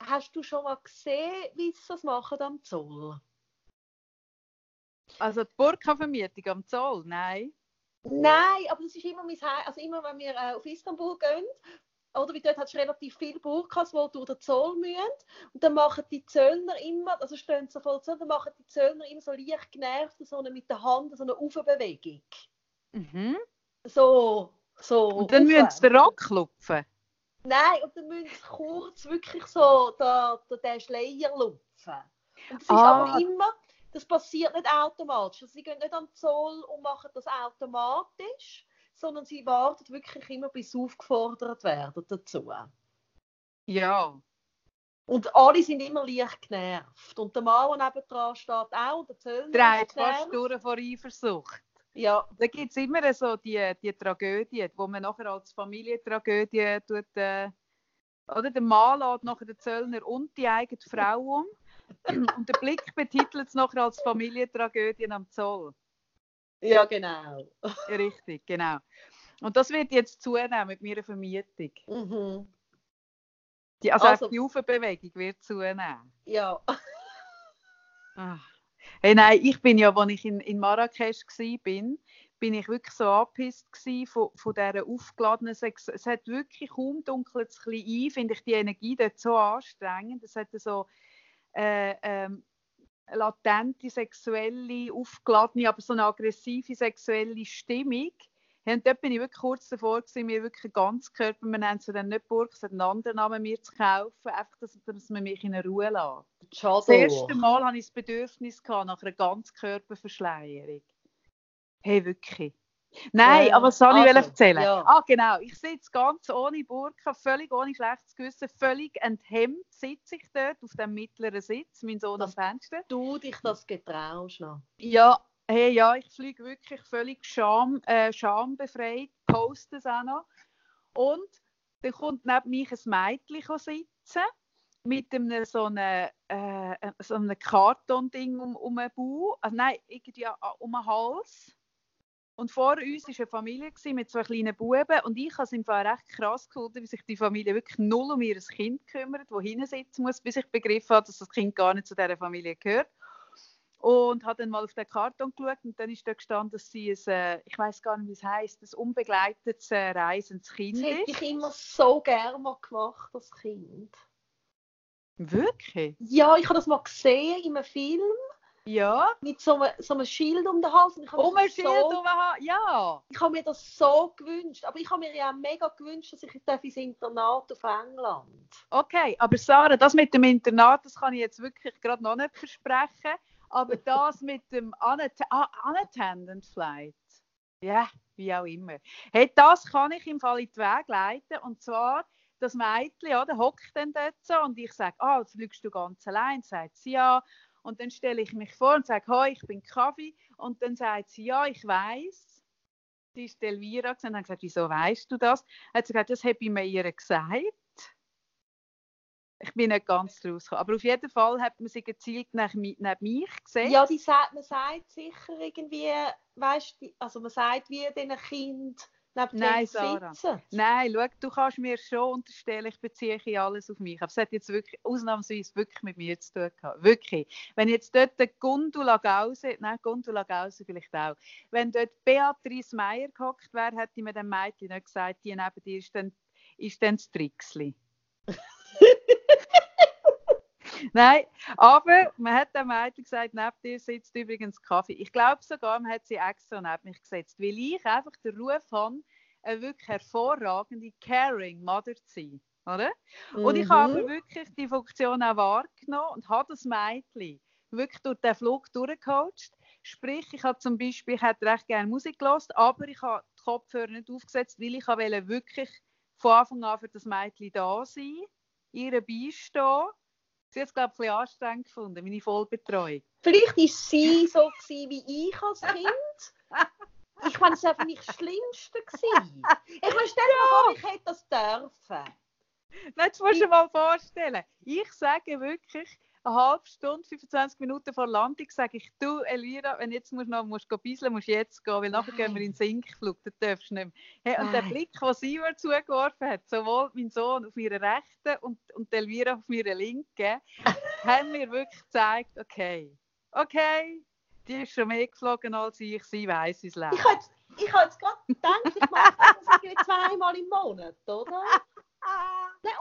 Hast du schon mal gesehen, wie sie das machen am Zoll? Also die Burka-Vermietung am Zoll, nein. Nein, aber das ist immer mein Heim. Also immer, wenn wir äh, auf Istanbul gehen, oder wie dort hast du relativ viele Burkas, die durch den Zoll müssen. Und dann machen die Zöllner immer, also stehen so voll Zoll, dann machen die Zöllner immer so leicht genervt, so eine, mit der Hand so eine Aufbewegung. Mhm. So, so. Und dann müssen sie den Rock klopfen. Nein, und dann müssen sie kurz wirklich so den, Schleier lupfen. Und das ist Ah. aber immer, das passiert nicht automatisch. Also sie gehen nicht an den Zoll und machen das automatisch, sondern sie warten wirklich immer, bis sie aufgefordert werden dazu. Ja. Und alle sind immer leicht genervt. Und der Mann, der nebendran steht, auch. Und der Zöllner Dreht fast durch vor Eifersucht. Ja, Da gibt es immer so die, die Tragödie, wo man nachher als Familientragödie tut. Äh, oder der Mann lädt nachher den Zöllner und die eigene Frau um. Und der Blick betitelt es nachher als Familientragödien am Zoll. ja, genau. Richtig, genau. Und das wird jetzt zunehmen mit meiner Vermietung. Mhm. Die, also, Also- auch die Aufbewegung wird zunehmen. Ja. Ah. Hey, nein, ich bin ja, als ich in, in Marrakesch war, bin, bin ich wirklich so angepisst von, von dieser aufgeladenen Sex. Es hat wirklich kaum dunkelt es ein bisschen ein, finde ich die Energie dort so anstrengend. Es hat so äh, ähm, latente sexuelle, aufgeladene, aber so eine aggressive sexuelle Stimmung. Und dort bin ich wirklich kurz davor, gewesen, mir wirklich einen Ganzkörper, wir nennen es dann nicht Burg, es hat einen anderen Namen, mir zu kaufen, einfach, dass, dass man mich in Ruhe lässt. Schade. Das erste Mal hatte ich das Bedürfnis gehabt nach einer Ganzkörperverschleierung. Hey, wirklich. Nein, Äh, aber was soll ich also, erzählen? ja. Ah, genau. Ich sitze ganz ohne Burka, völlig ohne schlechtes Gewissen, völlig enthemmt sitze ich dort auf dem mittleren Sitz, mein Sohn am Das- Fenster. Du dich das getraust noch. Ja, hey, ja, ich fliege wirklich völlig Scham, äh, schambefreit, poste es auch noch. Und dann kommt neben mich ein Mädchen sitzen mit einem so einem, äh, so einem Kartonding um, um den Bauch, also nein, irgendwie um den Hals. Und vor uns war eine Familie mit zwei kleinen Buben und ich habe es im Fall recht krass gefunden, wie sich die Familie wirklich null um ihr Kind kümmert, das hinten sitzen muss, bis ich begriffen habe, dass das Kind gar nicht zu dieser Familie gehört. Und habe dann mal auf den Karton geschaut und dann ist da gestanden, dass sie ein, äh, ich weiß gar nicht, wie es heisst, ein unbegleitetes äh, reisendes Kind Das hätte ist. ich immer so gerne mal gemacht, das Kind. Wirklich? Ja, ich habe das mal gesehen in einem Film Ja. mit so einem, so einem Schild um den Hals. Und ich Um ein Schild so, um den Hals. Ja. Ich habe mir das so gewünscht. Aber ich habe mir ja mega gewünscht, dass ich ins Internat auf England Okay, aber Sarah, das mit dem Internat, das kann ich jetzt wirklich gerade noch nicht versprechen. Aber das mit dem ah, Unattended Flight, ja, wie auch immer. Hey, das kann ich im Fall in die Wege leiten. Und zwar, das Mädchen, ja, der hockt dann dort so und ich sage, ah, jetzt fliegst du ganz allein. Sagt sie ja. Und dann stelle ich mich vor und sage, hoi, ich bin Kaffee. Und dann sagt sie, ja, ich weiß. Die ist Elvira und dann gesagt, wieso weißt du das? Hat sie gesagt, das habe ich mir ihr gesagt. Ich bin nicht ganz rausgekommen. Aber auf jeden Fall hat man sie gezielt mi- neben mich gesehen. Ja, die sagt, man sagt sicher irgendwie, weißt du, also man sagt wie diesen Kind neben Nein, Sarah. sitzen. Nein, schau, du kannst mir schon unterstellen, ich beziehe alles auf mich. Aber es hat jetzt wirklich ausnahmsweise wirklich mit mir zu tun gehabt. Wirklich. Wenn jetzt dort der Gundula Gause, nein, Gundula Gause vielleicht auch, wenn dort Beatrice Meier gehockt wäre, hätte ich mir dem Mädchen nicht gesagt, die neben dir ist dann, ist dann das Trixli. Nein, aber man hat dem Mädchen gesagt, neben dir sitzt übrigens Kaffee. Ich glaube sogar, man hat sie extra neben mich gesetzt, weil ich einfach den Ruf habe, eine wirklich hervorragende Caring Mother zu sein. Oder? Und ich habe Mhm. aber wirklich die Funktion auch wahrgenommen und habe das Mädchen wirklich durch den Flug durchgecoacht. Sprich, ich habe zum Beispiel, ich hätte recht gerne Musik gehört, aber ich habe die Kopfhörer nicht aufgesetzt, weil ich wollte wirklich von Anfang an für das Mädchen da sein, ihr beistehen. Sie hat es, glaube ich, ein bisschen anstrengend gefunden, meine Vollbetreuung. Vielleicht war sie so gewesen, wie ich als Kind. Ich meine, es war für mich das Schlimmste. Gewesen. Ich meine, stell dir mal vor, ich hätte das dürfen. Nein, Jetzt musst du dir mal vorstellen. Ich sage wirklich, eine halbe Stunde, 25 Minuten vor Landung, sage ich, du Elvira, wenn jetzt musst du noch musst gehen bisseln, musst du jetzt gehen, weil nachher gehen wir in den Sinkflug, dann darfst du nicht mehr. Hey, und der Nein. Blick, den sie mir zugeworfen hat, sowohl mein Sohn auf meiner rechten und, und Elvira auf meiner linken, haben mir wirklich gezeigt, okay, okay, die ist schon mehr geflogen als ich, sie weiss, es läuft. Ich habe jetzt, habe jetzt gerade gedacht, ich mache das irgendwie zweimal im Monat, oder?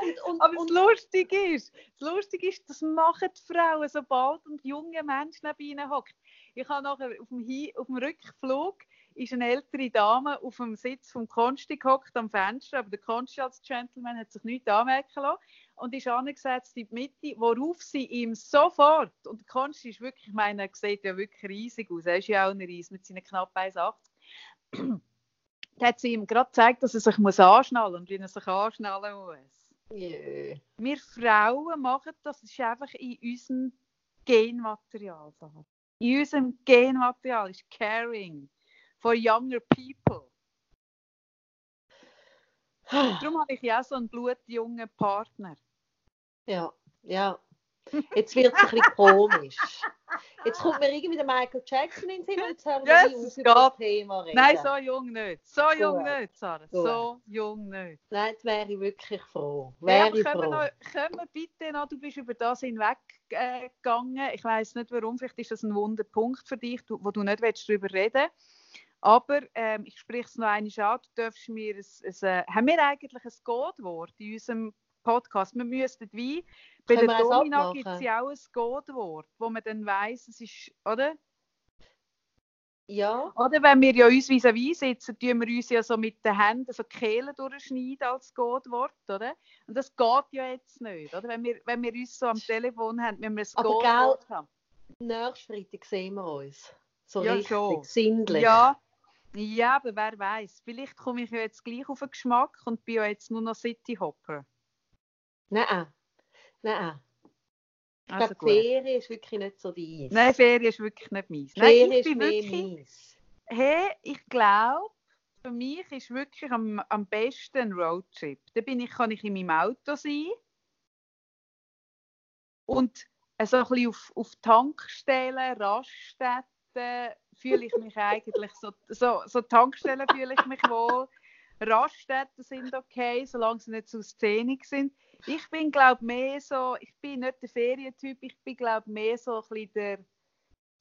Und, und, Aber das Lustige ist, das Lustige ist, das machen die Frauen, sobald ein junger Mensch neben ihnen hockt. Ich habe nachher auf dem, Hin auf dem Rückflug ist eine ältere Dame auf dem Sitz vom Konsti gehockt am Fenster, aber der Konsti als Gentleman hat sich nichts anmerken lassen und ist angesetzt in die Mitte, worauf sie ihm sofort, und der Konsti ist wirklich, ich meine, er sieht ja wirklich riesig aus, er ist ja auch ein Ries mit seinen knapp 1,80. Da hat sie ihm gerade gezeigt, dass er sich muss anschnallen muss und wie er sich anschnallen muss. Jö. Wir Frauen machen das, ist einfach in unserem Genmaterial. Sarah. In unserem Genmaterial ist Caring for younger people. Darum habe ich ja so einen blutjungen Partner. Ja, ja. Jetzt wird es ein bisschen komisch. Jetzt kommt mir irgendwie der Michael Jackson in den Sinn und jetzt hören wir Yes, yes, es über das. Thema reden. Nein, so jung nicht. So jung Gut. nicht, Sarah. Gut. So jung nicht. Nein, jetzt wäre ich wirklich froh. Wäre ich können, wir froh. noch, können wir bitte noch, du bist über das hinweggegangen. Äh, gegangen. ich weiß nicht warum, vielleicht ist das ein wunder Punkt für dich, wo du nicht willst, darüber reden Aber ähm, ich spreche es noch einmal an, du darfst mir ein, ein, äh, haben wir eigentlich ein Codewort in unserem Podcast? Wir müssten wie, bei Können der Domina gibt es ja auch ein Codewort, wo man dann weiss, es ist, oder? Ja, Oder wenn wir ja uns vis-à-vis sitzen, tun wir uns ja so mit den Händen so die Kehle durchschneiden als Codewort, oder? Und das geht ja jetzt nicht, oder? Wenn wir, wenn wir uns so am Telefon haben, wenn wir ein Aber Codewort haben. nächsten Freitag sehen wir uns. So Ja, richtig, schon. sinnlich. Ja, Ja, aber wer weiß? Vielleicht komme ich ja jetzt gleich auf den Geschmack und bin ja jetzt nur noch Cityhopper. Nein, nein. Also die. Ferien ist wirklich nicht so deins. Nein, Ferien ist wirklich nicht meins. Nein, Ferien ich ist wirklich, meins. hey, ich glaube, für mich ist wirklich am, am besten ein Roadtrip. Da bin ich, kann ich in meinem Auto sein und äh, so ein bisschen auf, auf Tankstellen, Raststätten fühle ich mich eigentlich so, so, so Tankstellen fühle ich mich wohl. Raststätten sind okay, solange sie nicht zu szenisch sind. Ich bin, glaube mehr so, ich bin nicht der Ferientyp, ich bin, glaube mehr so ein bisschen der,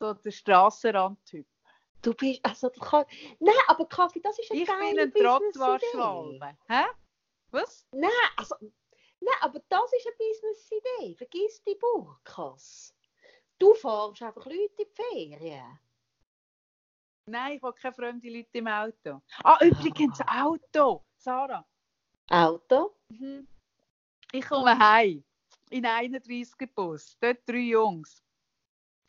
so der Strassenrandtyp. Du bist, also du kannst, nein, aber Kaffee, das ist eine Ich bin ein Business-Idee. Trottwaschwalbe. Hä? Was? Nein, also, nein, aber das ist eine Business-Idee. Vergiss die Burkas. Du fährst einfach Leute in die Ferien. Nein, ich will keine fremden Leute im Auto. Ah, übrigens, Auto. Sarah. Auto? Mhm. Ich komme heim in 31 Bus. Dort drei Jungs.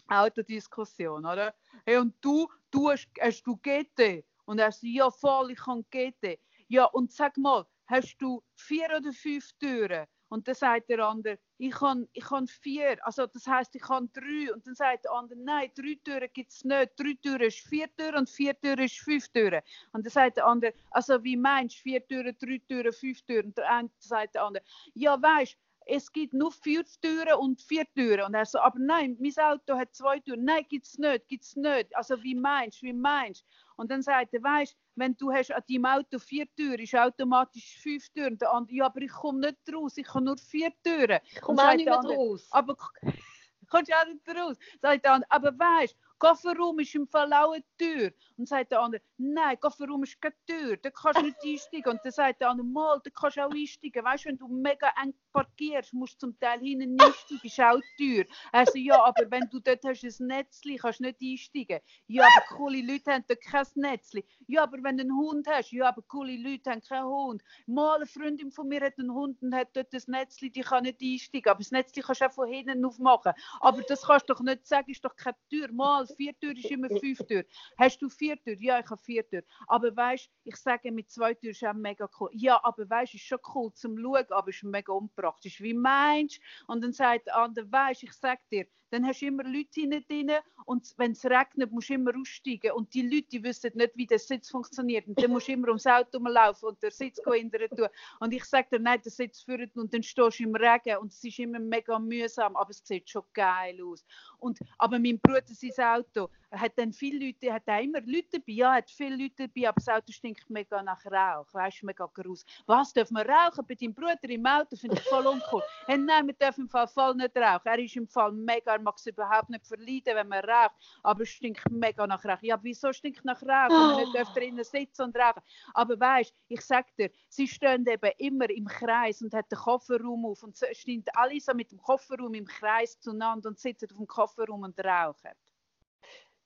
Autodiskussion, oder? Hey, und du, du hast, hast du GT? Und er sagt, ja voll, ich kann GT. Ja, und sag mal, hast du vier oder fünf Türen? Und dann sagt der andere, ich kann, ich kann vier, also das heißt, ich kann drei. Und dann sagt der andere, nein, drei Türen gibt es nicht. Drei Türen ist vier Türen und vier Türen ist fünf Türen. Und dann sagt der andere, also wie meinst du, vier Türen, drei Türen, fünf Türen? Und der eine sagt der andere, ja weißt es gibt nur vier Türen und vier Türen. Und er so, aber nein, mein Auto hat zwei Türen. Nein, gibt es nicht, gibt es nicht. Also wie meinst du, wie meinst? Und dann sagt er, weißt wenn du hast an deinem Auto vier Türen, ist automatisch fünf Türen. Der andere, ja, aber ich komme nicht raus, ich habe nur vier Türen. Ich komme auch nicht andere, raus. Aber kommst du auch nicht raus? Sagt der andere, aber weißt Kofferraum ist im Fall auch eine Tür. Und sagt der andere, nein, Kofferraum ist keine Tür, da kannst du nicht einsteigen. Und dann sagt der andere, mal, da kannst du auch einsteigen. Weißt du, wenn du mega eng parkierst, musst du zum Teil hinten einsteigen, ist auch die Tür. Sagt, ja, aber wenn du dort hast ein Netzli, kannst du nicht einsteigen. Ja, aber coole Leute haben dort kein Netzli. Ja, aber wenn du einen Hund hast, ja, aber coole Leute haben keinen Hund. Mal, eine Freundin von mir hat einen Hund und hat dort ein Netzli, die kann nicht einsteigen. Aber das Netzli kannst du auch von hinten aufmachen. Aber das kannst du doch nicht sagen, ist doch keine Tür. Mal, vier Türen ist immer fünf Türen. Hast du vier Türen? Ja, ich habe vier Türen. Aber weißt ich sage, mit zwei Türen ist auch mega cool. Ja, aber weißt ist schon cool zum Schauen, aber ist mega unpraktisch. Wie meinst du? Und dann sagt der andere, weißt ich sag dir, dann hast du immer Leute hinten drin und wenn es regnet, musst du immer aussteigen und die Leute die wissen nicht, wie der Sitz funktioniert und dann musst du immer ums Auto laufen und den Sitz ändern tun. Und ich sage dir, nein, der Sitz führt und dann stehst du im Regen und es ist immer mega mühsam, aber es sieht schon geil aus. Und, aber mein Bruder, sein Auto, hat dann viele Leute, hat auch immer Leute dabei, ja, hat viele Leute dabei, aber das Auto stinkt mega nach Rauch, weißt du, mega groß. Was, dürfen wir rauchen bei deinem Bruder im Auto? Finde ich voll uncool. hey, nein, wir dürfen im Fall voll nicht rauchen. Er ist im Fall mega, er mag es überhaupt nicht verleiden, wenn man raucht, aber es stinkt mega nach Rauch. Ja, wieso stinkt nach Rauch, wenn man nicht dürfen drinnen sitzen und rauchen? Aber weißt, ich sag dir, sie stehen eben immer im Kreis und hat den Kofferraum auf und stehen alle so mit dem Kofferraum im Kreis zueinander und sitzen auf dem Kofferraum und rauchen.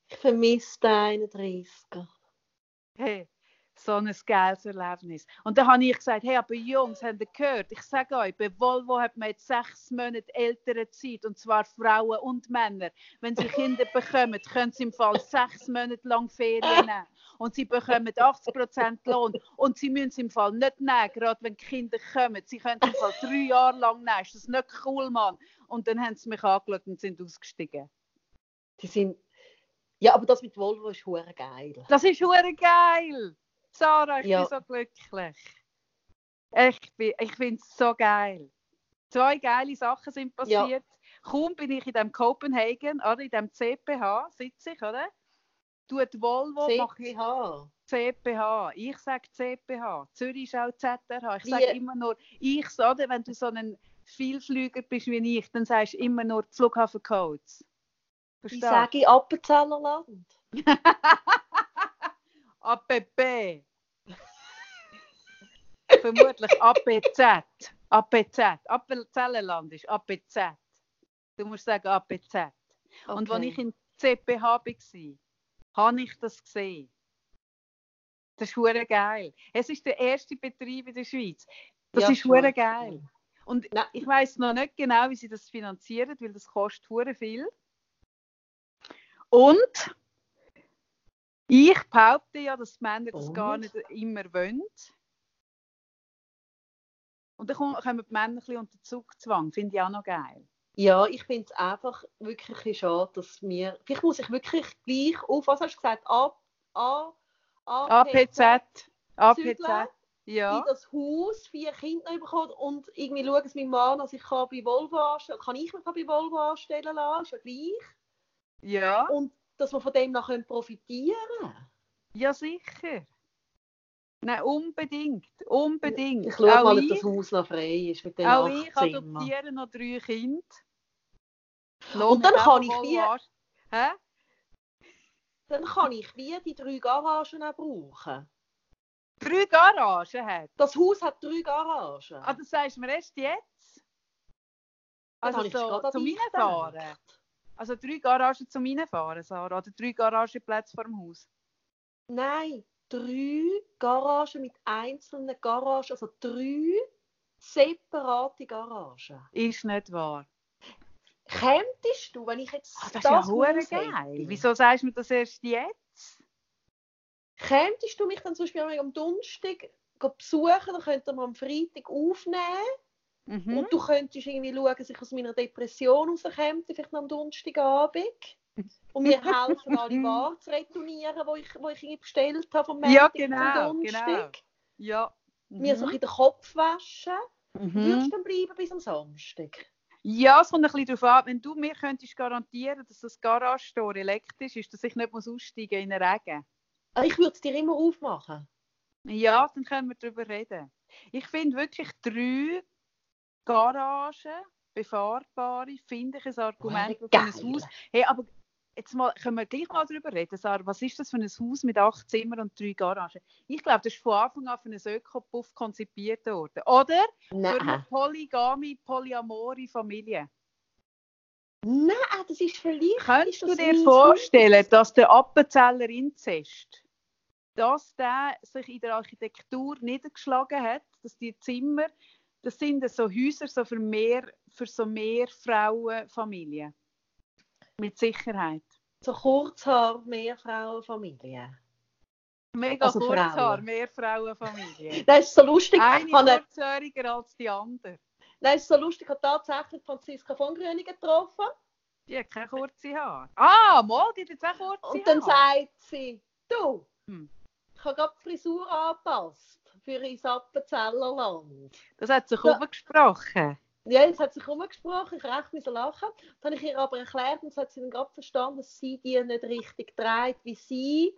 Ich vermisse den 31er. Hey, so ein geiles Erlebnis. Und dann habe ich gesagt, hey, aber Jungs, habt ihr gehört? Ich sage euch, bei Volvo hat man jetzt sechs Monate ältere Zeit, und zwar Frauen und Männer. Wenn sie Kinder bekommen, können sie im Fall sechs Monate lang Ferien nehmen. Und sie bekommen 80% Lohn. Und sie müssen es im Fall nicht nehmen, gerade wenn die Kinder kommen. Sie können im Fall drei Jahre lang nehmen. Ist das nicht cool, Mann? Und dann haben sie mich angeschaut und sind ausgestiegen. Die sind. Ja, aber das mit Volvo ist hure geil. Das ist hure geil. Sarah, ich Ja. bin so glücklich. Ich, bin- ich finde es so geil. Zwei geile Sachen sind Ja. passiert. Kaum bin ich in dem Copenhagen, oder in dem CPH, sitze ich, oder? Tut Volvo, CPH. CPH. Ich sage CPH. Zürich ist auch ZRH. Ich sage immer nur, ich, oder? Wenn du so ein Vielflüger bist wie ich, dann sagst du immer nur Flughafencodes. Ich Verstehst du? sage Appenzeller Land. APP. Vermutlich APZ. APZ. Appenzellerland ist APZ. Du musst sagen APZ. Und als Okay. ich in CPH war, habe ich das gesehen. Das ist hure geil. Es ist der erste Betrieb in der Schweiz. Das Ja, ist hure schon. geil. Und Nein. ich weiß noch nicht genau, wie sie das finanzieren, weil das kostet hure viel. Und Ich behaupte ja, dass die Männer das Und? gar nicht immer wollen. Und dann kommen die Männer ein bisschen unter Zugzwang. Finde ich auch noch geil. Ja, ich finde es einfach wirklich ein schade, dass wir. Vielleicht muss ich wirklich gleich auf, was hast du gesagt? A, A, APZ. APZ. Zügeln. Ja. in das Haus vier Kinder bekommen und irgendwie schauen es meinem Mann, dass ich kann bei Volvo anstellen kann. ich mich bei Volvo anstellen lassen, ist ja gleich. Ja. Und dass wir von dem noch profitieren können. Ja, sicher. Nein, unbedingt. Unbedingt. Ich schaue auch mal, ob ich, das Haus noch frei ist mit den auch ich adoptiere noch drei Kinder. Und dann kann ich wie-. Hä? Dann kann ich wie die drei Garagen auch brauchen. Drei Garagen hat. Das Haus hat drei Garagen. Ah, das sagst du mir erst jetzt? Das Also so zum Reinfahren? gedacht. Also drei Garagen zum Reinfahren, Sarah? Oder drei Garagenplätze vor dem Haus? Nein, drei Garagen mit einzelnen Garagen, also drei separate Garagen. Ist nicht wahr. Kämtest du, wenn ich jetzt Ah, das ist ja hätte? geil. Wieso sagst du mir das erst jetzt? Kämtest du mich dann zum Beispiel am Donnerstag besuchen, dann könnten wir am Freitag aufnehmen Mhm. und du könntest irgendwie schauen, dass ich aus meiner Depression rauskomme, vielleicht am Donnerstagabend. Und mir helfen, alle Waren zu retournieren, die ich, wo ich bestellt habe vom Ja, Montag genau, zum Donnerstag. genau. Ja. Mir so ein Mhm. den Kopf waschen. Mhm. Würdest du dann bleiben bis am Samstag? Ja, es kommt ein bisschen darauf an. Wenn du mir könntest garantieren, dass das Garage-Tor elektrisch ist, dass ich nicht muss aussteigen in den Regen. Ah, Ich würde es dir immer aufmachen. Ja, dann können wir darüber reden. Ich finde wirklich drei Garagen, befahrbare, finde ich ein Argument für ein. Haus. Hey, aber jetzt mal, können wir gleich mal darüber reden, Sarah, was ist das für ein Haus mit acht Zimmern und drei Garagen? Ich glaube, das ist von Anfang an für einen Ökopuff konzipiert worden. Oder für eine Nein. polygame, polyamore Familie. Nein, das ist vielleicht. Könntest ist du dir vorstellen, dass der Appenzeller Inzest, dass der sich in der Architektur niedergeschlagen hat, dass die Zimmer, das sind so Häuser so für mehr, für so mehr Frauenfamilien. Mit Sicherheit. So Kurzhaar, Mehrfrauenfamilie. Mega Also Kurzhaar, Frauen. mehr Frauenfamilien. Das ist so lustig. Eine kurzhöriger als die andere. das ist so lustig. Ich habe tatsächlich Franziska von Grüning getroffen. Die hat keine kurze Haare. Ah, mal, die hat jetzt auch kurze Und dann Haare. sagt sie, du, Hm. ich habe gerade die Frisur angepasst für ins Appenzeller Land. Das hat sich Ja. umgesprochen. Ja, es hat sich umgesprochen, ich recht müssen lachen. Dann habe ich ihr aber erklärt und das hat sie dann gerade verstanden, dass sie die nicht richtig dreht, wie sie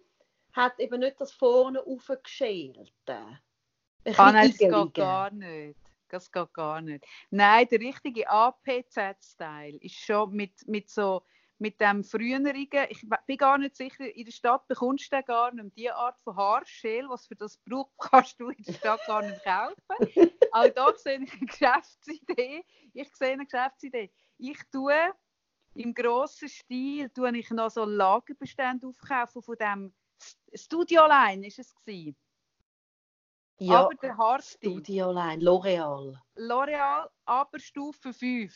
hat eben nicht das vorne aufgeschälte. Ein Ah, nein, das geht gar nicht. Das geht gar nicht. Nein, der richtige APZ-Style ist schon mit, mit so mit dem früherigen, ich bin gar nicht sicher, in der Stadt bekommst du den gar nicht. Die Art von Haarschäl, was für das braucht, kannst du in der Stadt gar nicht kaufen. Auch da sehe ich eine Geschäftsidee. Ich sehe eine Geschäftsidee. Ich tue im grossen Stil tue ich noch so Lagerbestände aufkaufen von dem Studio Line ist es gewesen. Ja, Aber der Haarstil. Studio Line, L'Oreal. L'Oreal, aber Stufe 5.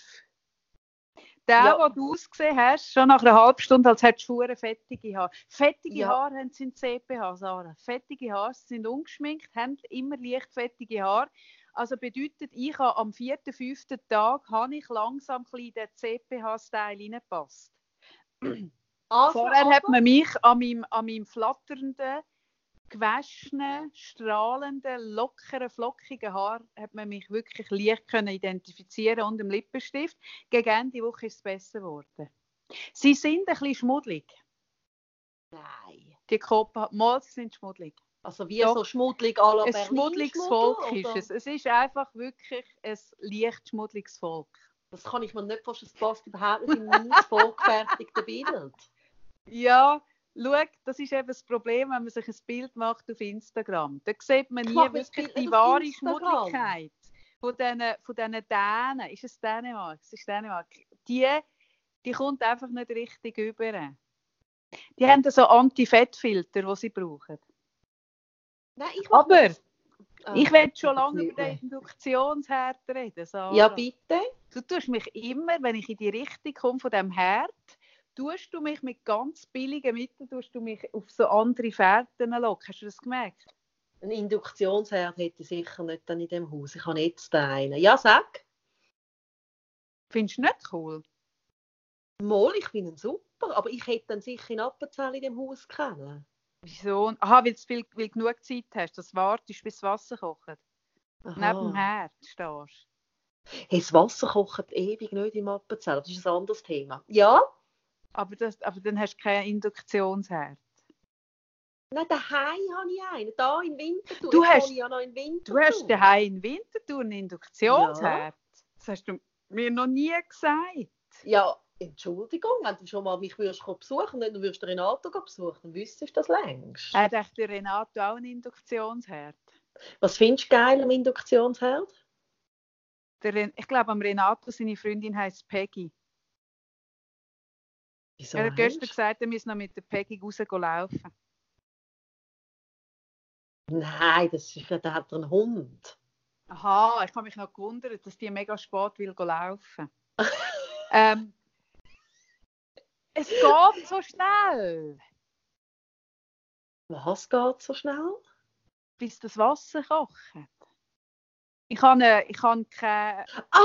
Der, Ja. den du ausgesehen hast, schon nach einer halben Stunde, als hättest du fettige Haare. Fettige Ja. Haare haben in CPH, Sarah. Fettige Haare sind ungeschminkt, haben immer leicht fettige Haare. Also bedeutet, ich habe am vierten, fünften Tag habe ich langsam ein den CPH-Style reingepasst. Also, Vorher aber, hat man mich an meinem, an meinem flatternden, gewaschenen, strahlenden, lockeren, flockigen Haar hat man mich wirklich leicht können identifizieren und im Lippenstift. Gegen Ende Woche ist es besser geworden. Sie sind ein bisschen schmuddelig. Nein. Die Kopen, mal sie sind schmuddelig. Also wie Doch. so schmuddelig à la Ein Berlin schmuddeliges Schmuddel, Volk ist oder? es. Es ist einfach wirklich ein leicht schmuddeliges Volk. Das kann ich mir nicht vorstellen, das passt überhaupt nicht in mein vorgefertigte Bild. Ja, schau, das ist eben das Problem, wenn man sich ein Bild macht auf Instagram. Da sieht man Ich nie wirklich die wahre Instagram. Schmuddeligkeit von diesen, von diesen Dänen. Ist es Dänemark? Es ist Dänemark. Die, die kommt einfach nicht richtig über. Die haben so Anti-Fettfilter, die sie brauchen. Nein, ich Aber das- Ah, ich will schon lange über den. Induktionsherd reden. Sarah. Ja, bitte. Du tust mich immer, wenn ich in die Richtung komme von dem Herd, tust du mich mit ganz billigen Mitteln tust du mich auf so andere Fährten locken. Hast du das gemerkt? Ein Induktionsherd hätte ich sicher nicht dann in dem Haus. Ich habe jetzt einen. Ja, sag. Findest du nicht cool? Mal, ich finde ihn super, aber ich hätte dann sicher in Appenzell in dem Haus kennen. Wieso? Aha, weil du viel, weil genug Zeit hast, dass du wartest, bis das Wasser kocht. Neben dem Herd stehst. Hey, das Wasser kocht ewig nicht im Appenzell. Das ist ein anderes Thema. Ja, Aber, das, aber dann hast du keinen Induktionsherd. nein, daheim habe ich einen. Da in Winterthur. Du hast- ja noch in Winterthur. Du hast daheim in Winterthur einen Induktionsherd. Das hast du mir noch nie gesagt. Ja, Entschuldigung, wenn du schon mal mich würdest besuchen und dann würdest du Renato besuchen, dann wüsstest du das längst. Hat echt der Renato auch einen Induktionsherd? Was findest du geil am Induktionsherd? Der, ich glaube, am Renato, seine Freundin heißt Peggy. Wieso er hat gestern hast- gesagt, er müsse noch mit der Peggy raus laufen. Nein, das ist, da hat er einen Hund. Aha, ich habe mich noch gewundert, dass die mega spät will laufen. ähm, es geht so schnell, Was geht so schnell? bis das Wasser kocht. Ich habe, ich habe keinen Ah!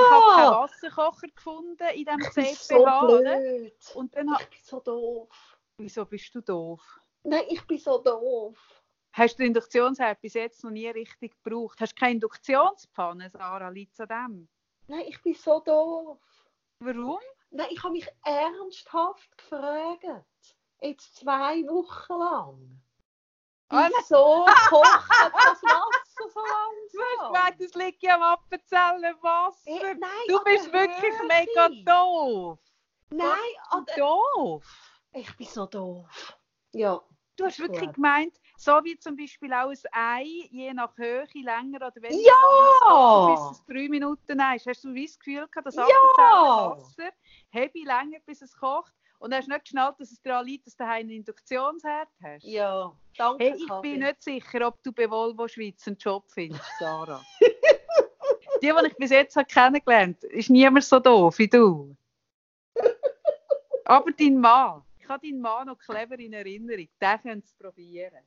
ich habe keinen Wasserkocher gefunden in diesem CPH. so blöd. Und dann, Ich bin so doof. wieso bist du doof? Nein, ich bin so doof. Hast du Induktionsherd bis jetzt noch nie richtig gebraucht? Hast du keine Induktionspfanne, Sarah? Liegt an dem? Nein, ich bin so doof. Warum? Nein, ich habe mich ernsthaft gefragt. Jetzt zwei Wochen lang. Ah. Wieso kocht das Wasser so Du hast langsam? gemeint, es liegt ja am Appenzeller Wasser. Eh, Nein, Du bist wirklich hör mega doof. Nein, aber Doof. ich bin so doof. Ja. Du hast Gut. wirklich gemeint, so wie zum Beispiel auch ein Ei, je nach Höhe, länger oder weniger, Ja! bis es drei Minuten ist. Hast du wie das Gefühl gehabt, das Ja! Appenzeller Wasser habe länger, bis es kocht? Und hast nicht geschnallt, dass es daran liegt, dass du einen Induktionsherd hast? Ja, danke. Hey, ich Kathi. bin nicht sicher, ob du bei Volvo Schweiz einen Job findest, Sarah. die, die ich bis jetzt habe kennengelernt habe, ist niemand so doof wie du. Aber dein Mann, ich habe deinen Mann noch clever in Erinnerung, den könnt es probieren.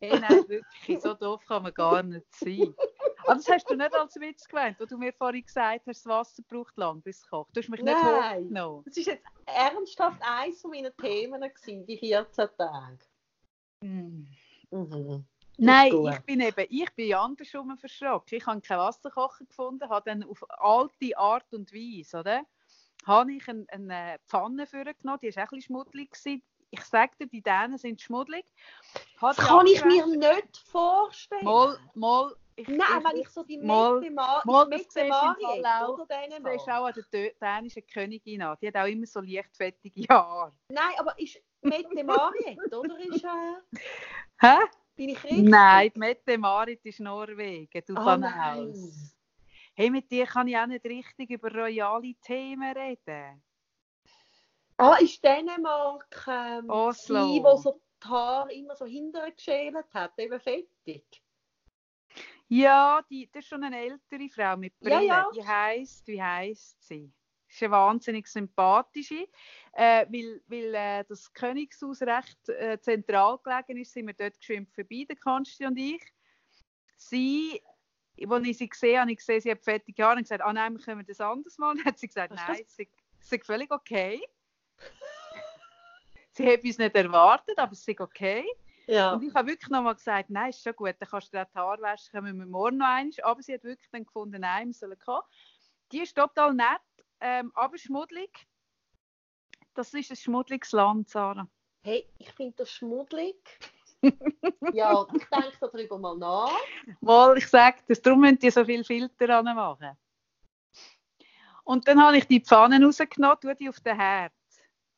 Hey, nein, wirklich, so doof kann man gar nicht sein. Aber das hast du nicht als Witz gemeint, wo du mir vorhin gesagt hast, das Wasser braucht lang, bis es kocht. Du hast mich nicht Nein. hochgenommen. Das ist jetzt ernsthaft eines von meinen Themen, gewesen, die 14 Tage. Mm. Mhm. Nein, ich bin eben, ich bin andersrum verschrocken. Ich habe keinen Wasserkocher gefunden, habe dann auf alte Art und Weise, oder? Habe ich eine, eine Pfanne vorgenommen, die war auch ein bisschen schmuddelig. Gewesen. Ich sage dir, die Dänen sind schmuddelig. Habe Das kann ich mir nicht vorstellen. Mal, mal. Ich, Nein, wenn ich so die Mette Mar Mette Fall auch. oder Das Dänemark. ist auch an der dänischen Königin an. Die hat auch immer so leichtfettige Haare. Nein, aber ist Mette Mariette, oder? Ist, äh, Hä? bin ich richtig? Nein, die Mette Marit ist Norwegen. Du Oh kannst nein. aus. Hey, mit dir kann ich auch nicht richtig über royale Themen reden. Ah, ist Dänemark ähm, Oslo. die, wo so die Haare immer so hinterher geschält hat, eben fettig? Ja, die, das ist schon eine ältere Frau mit Ja, Brille. ja. Wie heisst, wie heisst sie? Ist eine wahnsinnig sympathische. Äh, weil weil äh, das Königshaus recht äh, zentral gelegen ist, sind wir dort geschwind vorbei, der Konsti und ich. Sie, als ich sie gesehen habe, ich gesehen, sie hat fettige Haare und gesagt, ah nein, wir können das anders machen. Dann hat sie gesagt, ist nein, es sei völlig okay. sie hat uns nicht erwartet, aber es ist okay. Ja. Und ich habe wirklich nochmal gesagt, nein, ist schon gut, dann kannst du dir die Haare waschen, kommen wir morgen noch einmal. Aber sie hat wirklich dann gefunden, nein, wir sollen kommen. Die ist total nett, ähm, aber schmuddelig. Das ist ein schmuddeliges Land, Sarah. Hey, ich finde das schmuddelig. ja, ich denke darüber mal nach. Mal, ich sage das, darum müssen die so viel Filter machen. Und dann habe ich die Pfanne rausgenommen, tue die auf den Herd.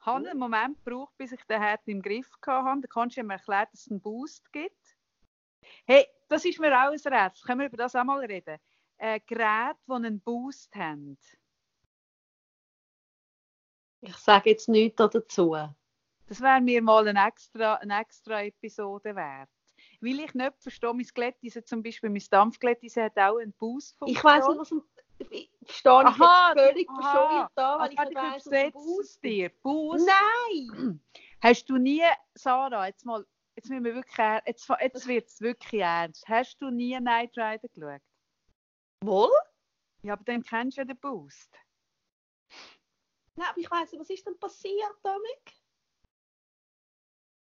Habe einen Moment gebraucht, bis ich den Herd im Griff hatte. Da kannst du mir erklären, dass es einen Boost gibt. Hey, das ist mir auch ein Rätsel. Können wir über das auch mal reden? Äh, Geräte, die einen Boost haben. Ich sage jetzt nichts dazu. Das wäre mir mal eine extra, eine extra Episode wert. Weil ich nicht verstehe, mein Glättise zum Beispiel, mein Dampfglättise hat auch einen Boost Ich weiß nicht, was ein, stehe ich Aha, jetzt völlig aha. bescheuert da, wenn Also, ich nicht ich weiss, was es dir. Boost. Nein! Hast du nie, Sarah, jetzt mal, jetzt müssen wir wirklich, jetzt, jetzt wird es wirklich ernst. Hast du nie Night Rider geschaut? Wohl? Ja, aber dann kennst du ja den Boost. Nein, aber ich weiss nicht, was ist denn passiert damit?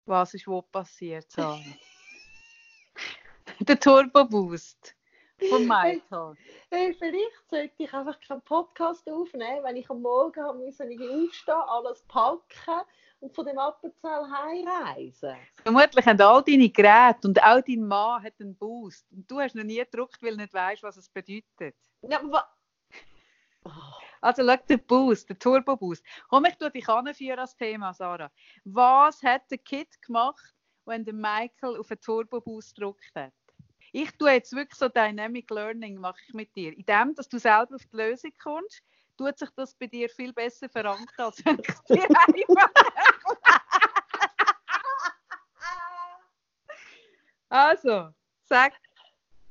Was ist wo passiert, Sarah? der Turbo Boost von Michael. Hey, vielleicht sollte ich einfach keinen Podcast aufnehmen, wenn ich am Morgen haben müssen ich aufstehen, alles packen und von dem Appenzell heimreisen. Vermutlich haben all deine Geräte und auch dein Mann hat einen Boost. Und du hast noch nie gedruckt, weil du nicht weißt, was es bedeutet. Ja, aber Oh, Also schau, der Boost, der Turbo Boost. Komm, ich tue dich anführen als Thema, Sarah. Was hat der Kid gemacht, wenn der Michael auf einen Turbo Boost gedruckt hat? Ich tue jetzt wirklich so Dynamic Learning mache ich mit dir. In dem, dass du selber auf die Lösung kommst, tut sich das bei dir viel besser verankern, als wenn ich es dir einfach... also, sag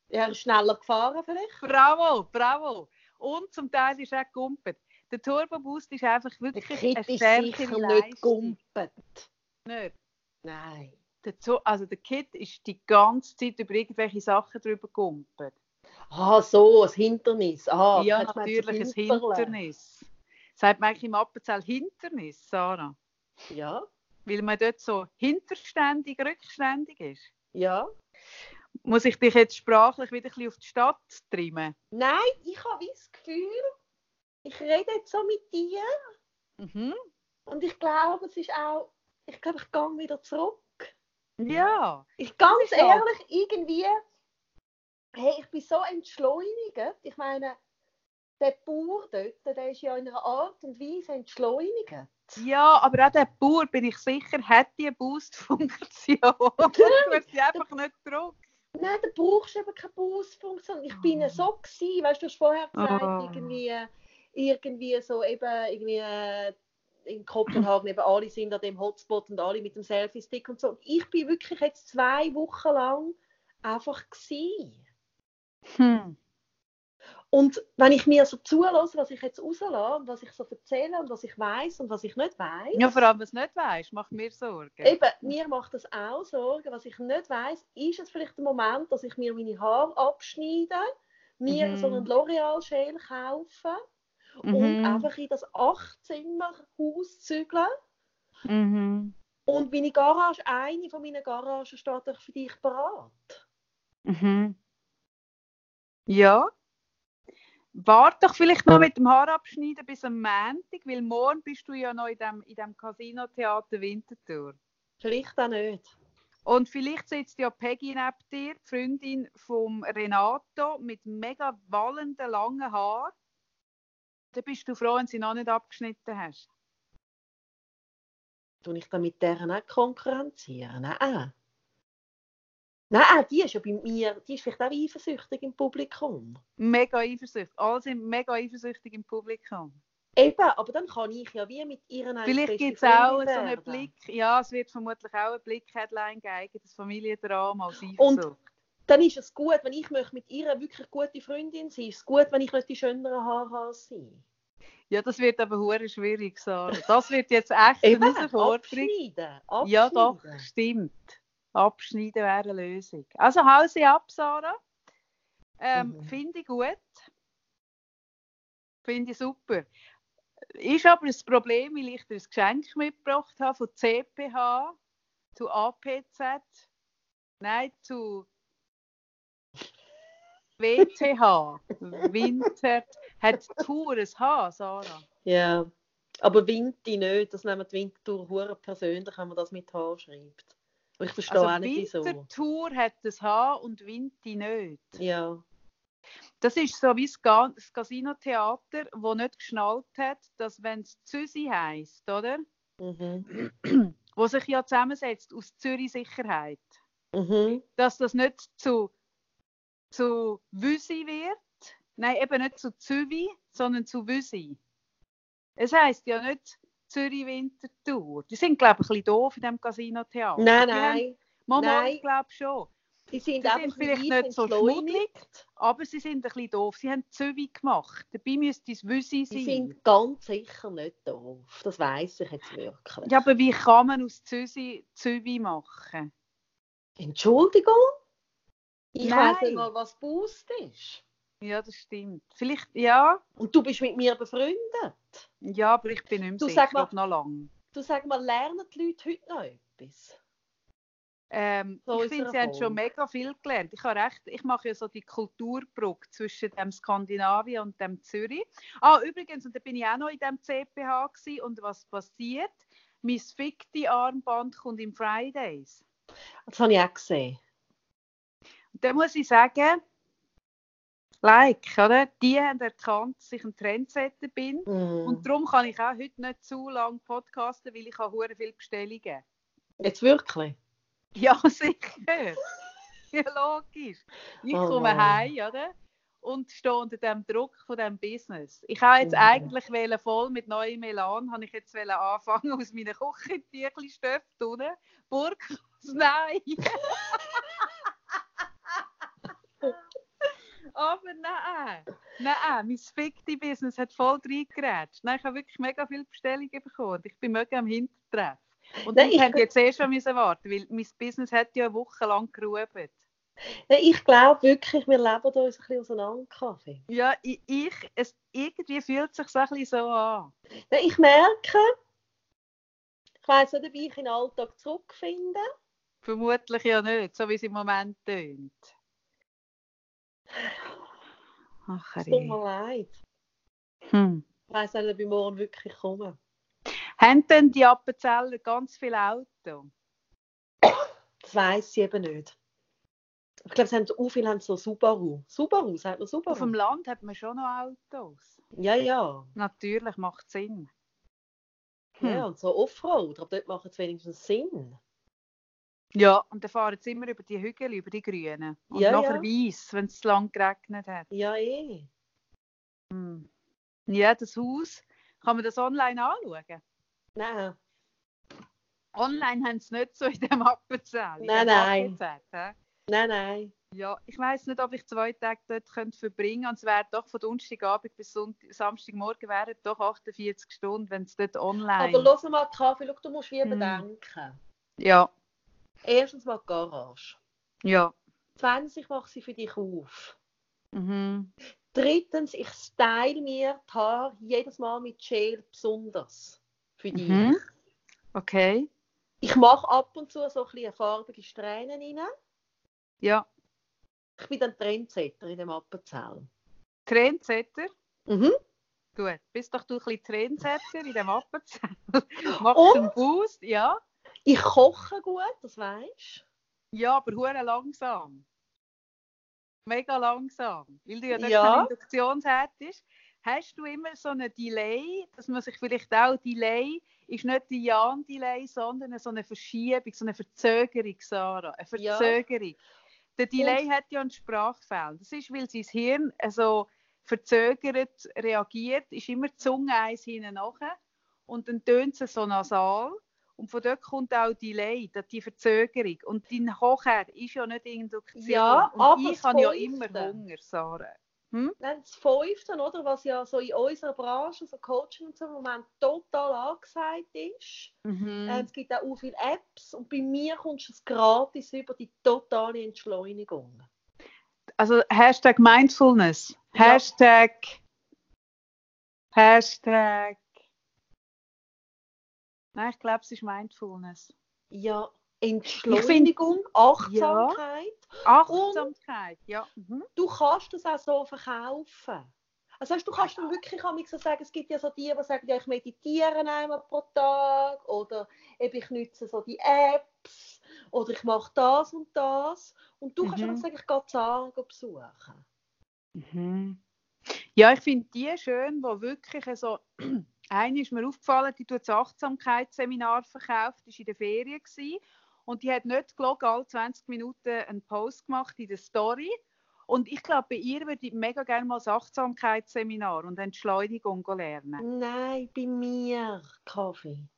ja, er schneller gefahren vielleicht. Bravo, bravo. Und zum Teil ist er gumpet. Der Turbo Boost ist einfach Der wirklich Kit eine ist sicher Leistung. nicht gumpet. Nicht. Nein. Der, Zo- also der Kit ist die ganze Zeit über irgendwelche Sachen drüber gumpet. Ah, so, ein Hindernis. Ah, ja, natürlich ein. Hindernis. Sagt man eigentlich im Appenzell Hindernis, Sarah? Ja, Weil man dort so hinterständig, rückständig ist. ja. Muss ich dich jetzt sprachlich wieder ein bisschen auf die Stadt trimmen? Nein, ich habe das Gefühl, ich rede jetzt so mit dir Mhm. und ich glaube, es ist auch, ich glaube, ich gehe wieder zurück. Ja. Ich ganz so. ehrlich, irgendwie, hey, ich bin so entschleunigt. Ich meine, der Bauer dort, der ist ja in einer Art und Weise entschleunigt. Ja, aber auch der Bauer, bin ich sicher, hat die Boost-Funktion. du hast sie einfach nicht gedruckt. Nein, da brauchst du eben keine Busfunktion. Ich bin Oh. so gewesen, weißt du, du hast vorher gesagt, Oh. irgendwie, irgendwie so eben, irgendwie äh, in Kopenhagen eben alle sind an dem Hotspot und alle mit dem Selfie-Stick und so. Und ich bin wirklich jetzt zwei Wochen lang einfach gewesen. Hm. Und wenn ich mir so zulasse, was ich jetzt rauslasse und was ich so erzähle und was ich weiß und was ich nicht weiß, Ja, vor allem, was du nicht weißt, macht mir Sorgen. Eben, mir macht das auch Sorgen. Was ich nicht weiß, ist es vielleicht der Moment, dass ich mir meine Haare abschneide, mir Mhm. so einen L'Oreal-Schäl kaufe und Mhm. einfach in das Achtzimmerhaus zügle. Mhm. Und meine Garage, eine von meinen Garagen steht doch für dich bereit. Mhm. Ja. Warte doch vielleicht noch mit dem Haar abschneiden bis am Montag, weil morgen bist du ja noch in dem, in dem Casino-Theater Winterthur. Vielleicht auch nicht. Und vielleicht sitzt ja Peggy neben dir, die Freundin von Renato, mit mega wallenden, langen Haaren. Dann bist du froh, wenn sie noch nicht abgeschnitten hast. Tue ich dann mit deren auch konkurrenzieren? Nein. Nein, die ist ja bei mir, die ist vielleicht auch eifersüchtig im Publikum. Mega eifersüchtig. Alle sind mega eifersüchtig im Publikum. Eben, aber dann kann ich ja wie mit ihren Vielleicht gibt es auch so einen Blick, ja, es wird vermutlich auch einen Blick-Headline geben, das Familiendrama als Eifersucht. Dann ist es gut, wenn ich möchte mit ihr wirklich gute Freundin sein ist es gut, wenn ich die schöneren Haare habe als sie. Ja, das wird aber hure schwierig, Sarah. Das wird jetzt echt Eben, eine Herausforderung. abschneiden, abschneiden. Ja, doch, stimmt. Abschneiden wäre eine Lösung. Also hau sie ab, Sarah. Ähm, Mhm. Finde ich gut. Finde ich super. Ist aber das Problem, weil ich dir ein Geschenk mitgebracht habe von CPH zu APZ, nein, zu WTH, Winter, hat Tour ein H, Sarah. Ja, aber Winti nicht, das nehmen die Wintertour hure persönlich, wenn man das mit H schreibt. Und ich verstehe Also auch nicht, wieso. Wintertour hat ein H und Winti nicht. Ja, Das ist so wie das Casino-Theater, das nicht geschnallt hat, dass wenn es Züsi heisst, oder? mhm. Wo sich ja zusammensetzt aus Zürich Sicherheit, Mhm. dass das nicht zu, zu Wüsi wird, nein, eben nicht zu Züvi, sondern zu Wüsi. Es heisst ja nicht Zürich Wintertour. Die sind, glaube ich, ein bisschen doof in diesem Casino-Theater. Nein, Die nein. Mama, ich glaube schon. Die sind Sie einfach sind vielleicht nicht ich so schmuddelig, aber sie sind ein bisschen doof. Sie haben Züwi gemacht. Dabei müsste es Wüsi Die sein. sind ganz sicher nicht doof. Das weiß ich jetzt wirklich. Ja, aber wie kann man aus Züwi machen? Entschuldigung? Ich Nein. weiß nicht mal, was Boost ist. Ja, das stimmt. Vielleicht, ja, Und du bist mit mir befreundet. ja, aber ich bin nicht mehr Du, sicher, sag mal- noch lang. Du sag mal, lernen die Leute heute noch etwas? Ähm, So ich finde, sie haben schon mega viel gelernt. Ich habe recht, ich mache ja so die Kulturbrücke zwischen dem Skandinavien und dem Zürich. Ah, übrigens, und da bin ich auch noch in dem CPH gewesen, und was passiert? Mein fickte Armband kommt im Fridays. Das habe ich auch gesehen. Da muss ich sagen, like, oder? Die haben erkannt, dass ich ein Trendsetter bin. Mm. Und darum kann ich auch heute nicht zu lange podcasten, weil ich habe viele Bestellungen. Jetzt wirklich? Ja, sicher. ja, logisch. Ich Oh komme heim, oder? Und stehe unter dem Druck von dem Business. Ich habe jetzt Mhm. eigentlich wollen, voll mit neuem Elan, habe ich jetzt wollen anfangen aus meinen Küchentüchli Stöpfen unten. Burg, nein. Aber nein, nein, mein fickte Business hat voll reingeratscht. Nein, ich habe wirklich mega viele Bestellungen bekommen. Ich bin mega am Hintertreff. Und Nein, ich hätte jetzt eh schon müssen warten, weil mein Business hat ja eine Woche lang gerufen. Nein, ich glaube wirklich, wir leben uns ein bisschen auseinander, Kaffee. Ja, ich, ich es, irgendwie fühlt es sich so ein bisschen so an. Nein, ich merke, ich weiss nicht, ob ich in den Alltag zurückfinde. Vermutlich ja nicht, so wie es im Moment tönt. Ach, Es tut mir leid. hm. Ich weiss nicht, ob ich morgen wirklich komme. Haben denn die Appenzeller ganz viele Autos? Das weiss ich eben nicht. Ich glaube, sie haben so viele haben so Subaru. Subaru, sagt man Subaru? Auf dem Land hat man schon noch Autos. Ja, ja. Natürlich macht Sinn. Ja, Hm. und so Offroad, aber dort macht es wenigstens Sinn. Ja, und dann fahren sie immer über die Hügel, über die Grünen. Und Ja, nachher ja. weiss, wenn es lang geregnet hat. Ja, eh. Hm. Ja, das Haus, kann man das online anschauen? Nein. Online haben sie nicht so in dem Appenzell. in Nein, nein. Nein, nein. Ja, ich weiß nicht, ob ich zwei Tage dort könnte verbringen könnte. Es wäre doch von Donnerstagabend bis Sonntag, Samstagmorgen wären doch 48 Stunden, wenn es dort online Aber lass mal, Kaffee, schau, du musst wie Hm. bedenken. Ja, Erstens mal die Garage. ja. Zweitens, ich mache sie für dich auf. Mhm. Drittens, ich style mir die Haare jedes Mal mit Gel besonders für dich. Mhm. Okay. Ich mache ab und zu so ein bisschen farbige Strähnen rein. Ja. Ich bin ein Trendsetter in dem Appenzell. Trendsetter. Mhm. Gut. Bist doch du ein bisschen Trendsetter in dem Appenzell. Machst Und? einen Boost, ja. Ich koche gut, das weißt Ja, aber hure langsam. Mega langsam. Weil du ja Ja. kein Induktionsherd ist. Hast du immer so einen Delay, dass man sich vielleicht auch, Delay ist nicht die Jan-Delay, sondern so eine Verschiebung, so eine Verzögerung, Sarah. Eine Ja. Verzögerung. Der Delay hat ja einen Sprachfehler. Das ist, weil sein Hirn so verzögert reagiert, ist immer die Zunge eins hinten nachher und dann tönt es so nasal. Und von dort kommt auch Delay, da- die Verzögerung. Und dein Hochherd ist ja nicht Induktion. Ja, und aber ich habe ja immer Hunger, Sarah. Dann das Fünfte, oder, was ja so in unserer Branche, so Coaching und so im Moment total angesagt ist. Mhm. Äh, es gibt auch viele Apps und bei mir kommst du es gratis über die totale Entschleunigung. Also Hashtag Mindfulness. Ja. Hashtag. Nein, ich glaube, es ist Mindfulness. Ja, Entschleunigung, Achtsamkeit. Achtsamkeit, ja. Mhm. Du kannst das auch so verkaufen. Also weißt, du kannst dann wirklich manchmal so sagen, es gibt ja so die, die sagen, ja, ich meditiere einmal pro Tag oder eben, ich nutze so die Apps oder ich mache das und das. Und du kannst Mhm. einfach sagen, ich gehe Zahlen besuchen. Mhm. Ja, ich finde die schön, wo wirklich so. Eine ist mir aufgefallen, die tut das Achtsamkeitsseminar verkauft, die war in der Ferien gewesen, und die hat nicht gelogen, alle 20 Minuten einen Post gemacht in der Story. Und ich glaube, bei ihr würde ich mega gerne mal das Achtsamkeitsseminar und Entschleunigung lernen. Nein, bei mir Kaffee.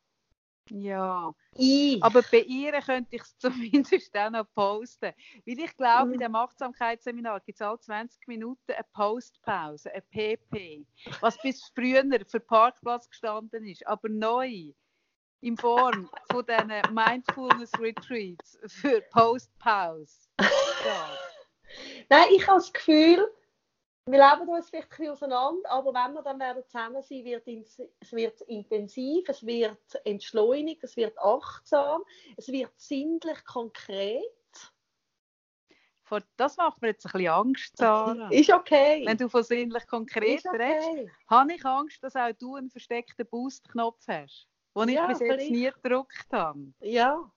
Ja, Ich. aber bei ihr könnte ich es zumindest auch noch posten. Weil ich glaube, Mhm. in dem Achtsamkeitsseminar gibt es alle 20 Minuten eine Postpause, eine PP. Was bis früher für Parkplatz gestanden ist, aber neu in Form von diesen Mindfulness Retreats für Postpause. Ja. Nein, ich habe das Gefühl, wir leben uns vielleicht ein bisschen auseinander, aber wenn wir dann werden zusammen sein, wird ins- es wird intensiv, es wird entschleunigt, es wird achtsam, es wird sinnlich konkret. Das macht mir jetzt ein bisschen Angst, Sarah. Ist okay. Wenn du von sinnlich konkret ist redest, okay. habe ich Angst, dass auch du einen versteckten Boost-Knopf hast, den ich Ja, bis jetzt vielleicht. nie gedrückt habe. Ja.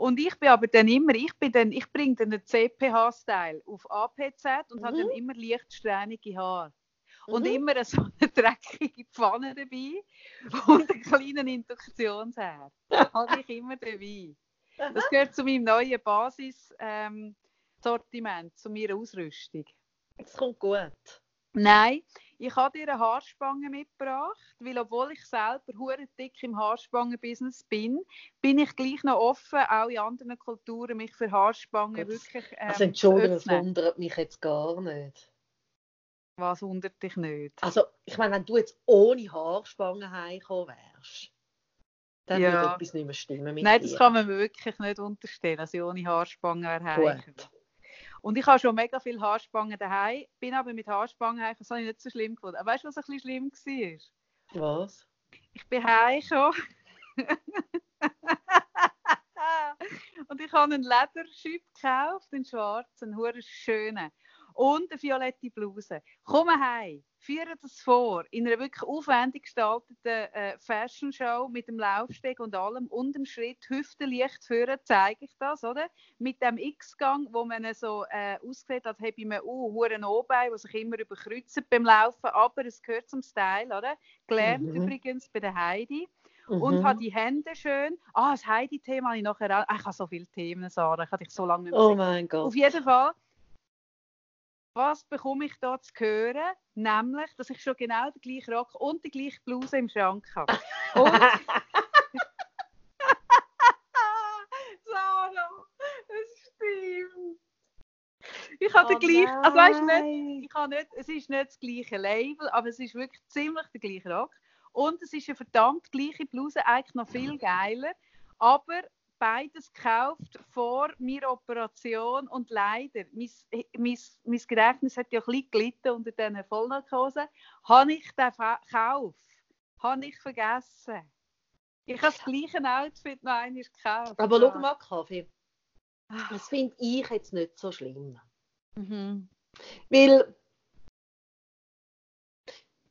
Und ich bin aber dann immer, ich bin dann, ich bringe dann den CPH-Style auf APZ und habe dann Mhm. immer leicht strähnige Haare. Und Mhm. immer so eine dreckige Pfanne dabei und einen kleinen Induktionsherd. habe ich immer dabei. Das gehört zu meinem neuen Basis-Sortiment, zu meiner Ausrüstung. Es kommt gut. Nein, ich habe dir eine Haarspange mitgebracht, weil obwohl ich selber hure dick im Haarspangen-Business bin, bin ich gleich noch offen, auch in anderen Kulturen mich für Haarspangen Gut. wirklich ähm, Also Entschuldigung, das wundert mich jetzt gar nicht. Was wundert dich nicht? Also, ich meine, wenn du jetzt ohne Haarspangen heimgekommen wärst, dann Ja. würde etwas nicht mehr stimmen mit Nein, dir. das kann man mir wirklich nicht unterstellen, dass ich ohne Haarspangen erreiche. Und ich habe schon mega viele Haarspangen daheim, bin aber mit Haarspangen heim, das habe ich nicht so schlimm gefunden. Aber weißt du, was ein bisschen schlimm war? Was? Ich bin heimgekommen. und ich habe einen Lederschüpp gekauft, einen schwarzen, einen schönen. Und eine violette Bluse. Komme heim, führe das vor in einer wirklich aufwendig gestalteten äh, Fashion Show mit dem Laufsteg und allem und dem Schritt Hüftenlicht führen, zeige ich das, oder? Mit dem X-Gang, wo man so äh, aussieht, als hätte man uh, hure O-Bein, was sich immer überkreuzt beim Laufen, aber es gehört zum Style, oder? Gelernt Mhm. übrigens bei der Heidi und Mhm. habe die Hände schön. Ah, das Heidi-Thema habe ich nachher auch. Ah, Ich habe so viele Themen, Sarah. Ich habe dich so lange nicht mehr Oh mein Gott. Auf jeden Fall, was bekomme ich da zu hören? Nämlich, dass ich schon genau den gleichen Rock und die gleiche Bluse im Schrank habe. Und, Sarah, es stimmt. Ich habe Oh den gleichen, also weißt du nicht, ich habe nicht, es ist nicht das gleiche Label, aber es ist wirklich ziemlich der gleiche Rock. Und es ist eine verdammt gleiche Bluse, eigentlich noch viel geiler. Aber beides gekauft vor meiner Operation und leider, mein, mein, mein Gedächtnis hat ja ein bisschen gelitten unter diesen Vollnarkose, habe ich den Kauf habe ich vergessen. Ich habe das gleiche Outfit noch einmal gekauft. Aber ja. schau mal, Kaffee. Das finde ich jetzt nicht so schlimm. Mhm. Weil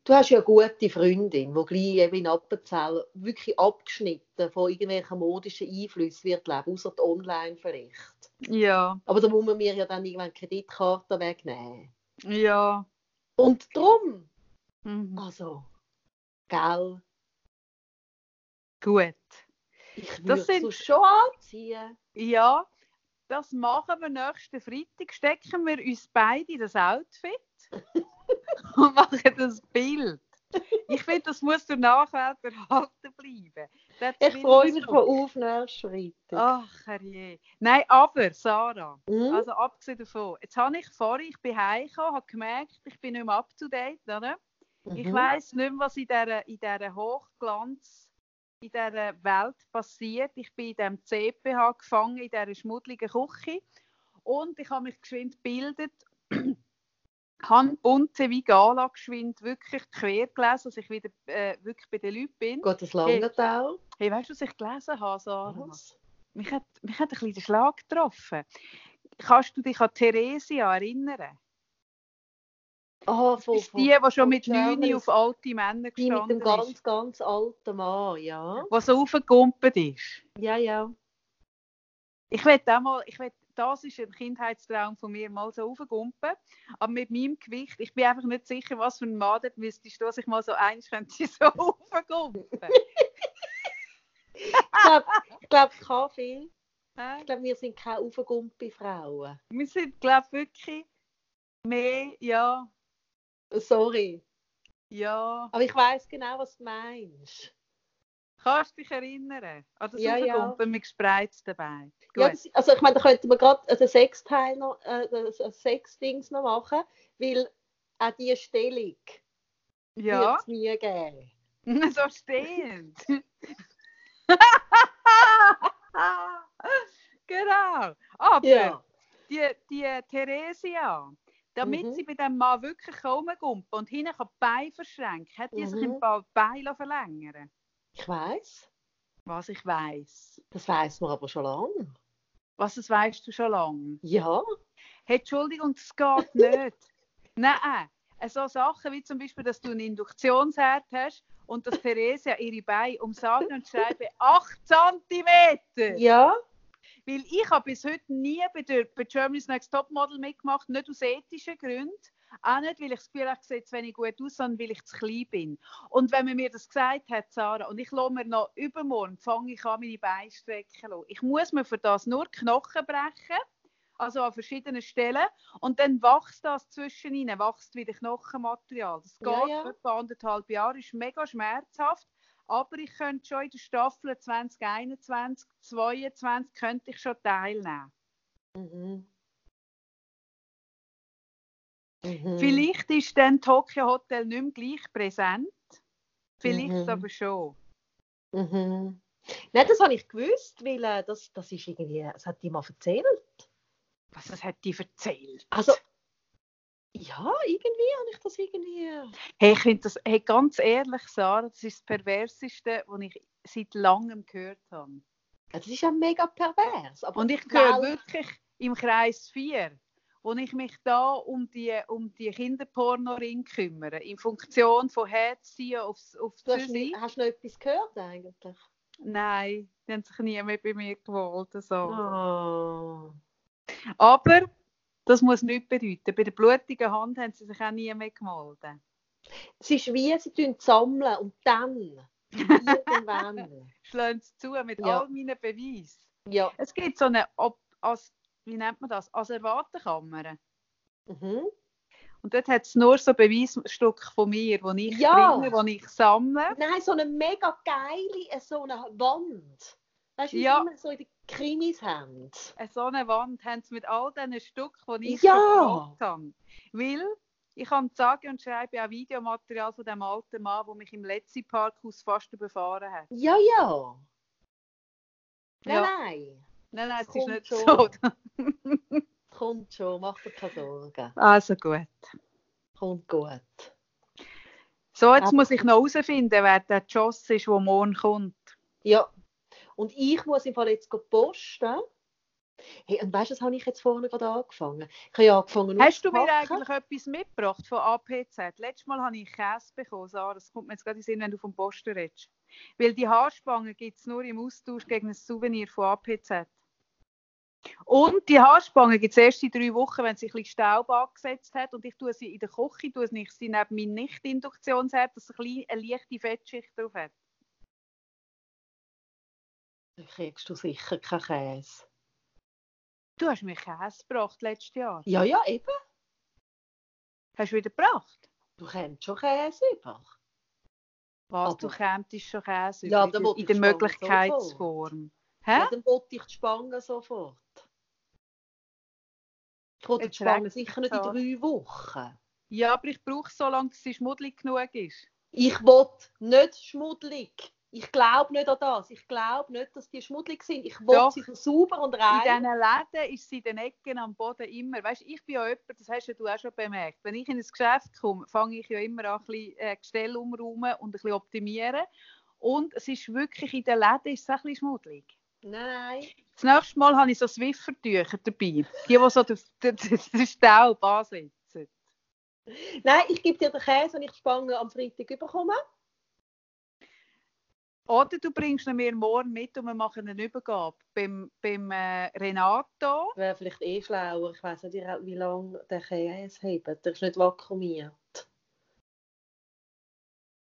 du hast ja eine gute Freundin, die gleich eben in Appenzell wirklich abgeschnitten von irgendwelchen modischen Einflüssen wird leben, außer die online vielleicht. Ja, Aber da muss man mir ja dann irgendwann die Kreditkarte wegnehmen. ja. Und darum, Mhm. also, gell, Gut. ich Das würde sind- schon anziehen. Ja, das machen wir nächsten Freitag. Stecken wir uns beide in das Outfit und machen das Bild. Ich finde, das muss der Nachwelt erhalten bleiben. Das Ich freue mich von auf nächsten Freitag. Ach, herrje. Nein, aber, Sarah, Hm? also abgesehen davon, jetzt habe ich vorhin, ich bin heimgekommen, habe gemerkt, ich bin nicht mehr up to date, oder? Ich Mhm. weiss nicht mehr, was in dieser, in dieser Hochglanz, in dieser Welt passiert. Ich bin in diesem CPH gefangen, in dieser schmuddeligen Küche. Und ich habe mich geschwind gebildet, habe bunte wie Gala geschwind wirklich quer gelesen, dass ich wieder äh, wirklich bei den Leuten bin. Geht das Langenthal? Hey, weißt du, was ich gelesen habe, Sarah? Was? Mich hat, mich hat ein bisschen der Schlag getroffen. Kannst du dich an Theresia erinnern? Ah, von, ist die, die schon mit 9 Germany. auf alte Männer die mit dem gestanden ganz, ist. ganz alten Mann, ja. Die so aufgekumpelt ist. Ja, ja. Ich will auch mal, ich will, das ist ein Kindheitstraum von mir, mal so aufgumpen. Aber mit meinem Gewicht, ich bin einfach nicht sicher, was für ein Mann das müsstest du, dass ich mal so eins könnte so aufgumpen. Ich glaube, ich glaub, Kaffee, ich glaube, wir sind keine aufgegumpe Frauen. Wir sind, glaube ich, wirklich mehr, ja, Sorry. ja. Aber ich weiß genau, was du meinst. Kannst du dich erinnern? An das Ja, ja. Raufgumpen mit gespreizten Beinen. Ja, das, also ich meine, da könnte man gerade den Sechsteil noch, äh, das Sechsdings noch machen, weil auch diese Stellung Ja, wird es nie geben. so stehend. genau. Aber Ja. die, die Theresia, damit Mhm. sie bei dem Mann wirklich kaum gumpen und hinten kann die Beine verschränken, hat die sich Mhm. ein paar Beine verlängern Ich weiß. Was ich weiß. Das weiß man aber schon lange. Was das weißt du schon lange. Ja. Hey, Entschuldigung, das geht nicht. Nein, äh, so Sachen wie zum Beispiel, dass du einen Induktionsherd hast und dass Theresia ihre Beine um sage und schreibe 8 cm. Ja. Weil ich habe bis heute nie bei, der, bei Germany's Next Topmodel mitgemacht, nicht aus ethischen Gründen, auch nicht, weil ich das Gefühl habe, ich sehe zu wenig gut aus, sondern weil ich zu klein bin. Und wenn man mir das gesagt hat, Sarah, und ich lasse mir noch übermorgen, fange ich an, meine Beine strecken lassen. Ich muss mir für das nur Knochen brechen, also an verschiedenen Stellen, und dann wächst das zwischen ihnen, wächst wieder Knochenmaterial. Das geht Ja, ja. etwa anderthalb Jahre, ist mega schmerzhaft, aber ich könnte schon in der Staffel 2021, 2022 könnte ich schon teilnehmen. Mhm. Mhm. Vielleicht ist dann Tokyo Hotel nicht mehr gleich präsent. Vielleicht Mhm. aber schon. Mhm. Nein, das habe ich gewusst, weil äh, das, das ist irgendwie, das hat die mal erzählt. Was das hat die erzählt? Also, ja, irgendwie habe ich das irgendwie. Hey, ich finde das, hey, ganz ehrlich, Sarah, das ist das Perverseste, was ich seit langem gehört habe. Das ist ja mega pervers. Aber Und ich höre wirklich im Kreis 4, wo ich mich da um die, um die Kinderpornoring kümmere, in Funktion von herziehen aufs, aufs Du hast, nie, hast du noch etwas gehört eigentlich? Nein, die haben sich nie mehr bei mir gewollt. So. Oh. Aber das muss nichts bedeuten. Bei der blutigen Hand haben sie sich auch nie mehr gemeldet. Es ist wie, sie sammeln und dann, irgendwann. Schlagen sie zu mit Ja. all meinen Beweisen. ja. Es gibt so eine, Ob als, wie nennt man das, Asservatenkammer. Mhm. Und dort hat es nur so Beweisstücke von mir, die ich Ja. bringe, die ich sammle. Nein, so eine mega geile, äh, so eine Wand. Weißt du, wie Ja. immer so in den Krimis haben? Eine so eine Wand haben sie mit all diesen Stücken, die ich Ja. gemacht habe. Weil ich habe sage und schreibe auch Videomaterial von dem alten Mann, der mich im letzten Parkhaus fast überfahren hat. Ja, ja. Nein, Ja. nein. Nein, nein, es ist nicht schon. so. Kommt schon, mach dir keine Sorgen. Also gut. Kommt gut. So, jetzt Aber- muss ich noch herausfinden, wer der Joss ist, der morgen kommt. Ja. Und ich muss im Fall jetzt posten. Hey, und weißt du, das habe ich jetzt vorne gerade angefangen. Ich habe ja angefangen Hast du mir eigentlich etwas mitgebracht von APZ? Letztes Mal habe ich Käse bekommen, Sarah. Das kommt mir jetzt gerade in den Sinn, wenn du vom Posten redest. Weil die Haarspangen gibt es nur im Austausch gegen ein Souvenir von APZ. Und die Haarspangen gibt es erst in drei Wochen, wenn sie ein bisschen Staub angesetzt hat. Und ich tue sie in der Küche, tue ich sie neben meinem Nicht-Induktionsherd, dass sie eine leichte Fettschicht drauf hat. Dann kriegst du sicher keinen Käse. Du hast mir Käse gebracht letztes Jahr. Ja, ja, eben. Hast du wieder gebracht? Du kennst schon Käse über. Was, Aber- du kämst schon Käse Ja, über dann in in der Möglichkeitsform. Hä? Ja, dann wollte ich die Spangen sofort. Ich wollte die regt's sicher nicht in so. drei Wochen. Ja, aber ich brauche so lange, dass sie schmuddelig genug ist. Ich will nicht schmuddelig. Ich glaube nicht an das. Ich glaube nicht, dass die schmuddelig sind. Ich will sie sauber und In rein. diesen Läden ist sie in den Ecken am Boden immer. Weißt, ich bin ja jemand, das hast ja du auch schon bemerkt. Wenn ich in ein Geschäft komme, fange ich ja immer an, ein bisschen äh, Gestell umräumen und ein bisschen optimieren. Und es ist wirklich in den Läden ist es ein bisschen schmuddelig. Nein. Das nächste Mal habe ich so Swiffertücher dabei. Die, die so den, den, den Staub ansetzen. Nein, ich gebe dir den Käse, wenn ich die Spangen am Freitag bekomme. Oder du bringst ihn mir morgen mit und wir machen eine Übergabe beim, beim äh, Renato. Wäre vielleicht eh schlauer. Ich weiß nicht, wie- wie lange der Käse hebt. Der ist nicht vakuumiert.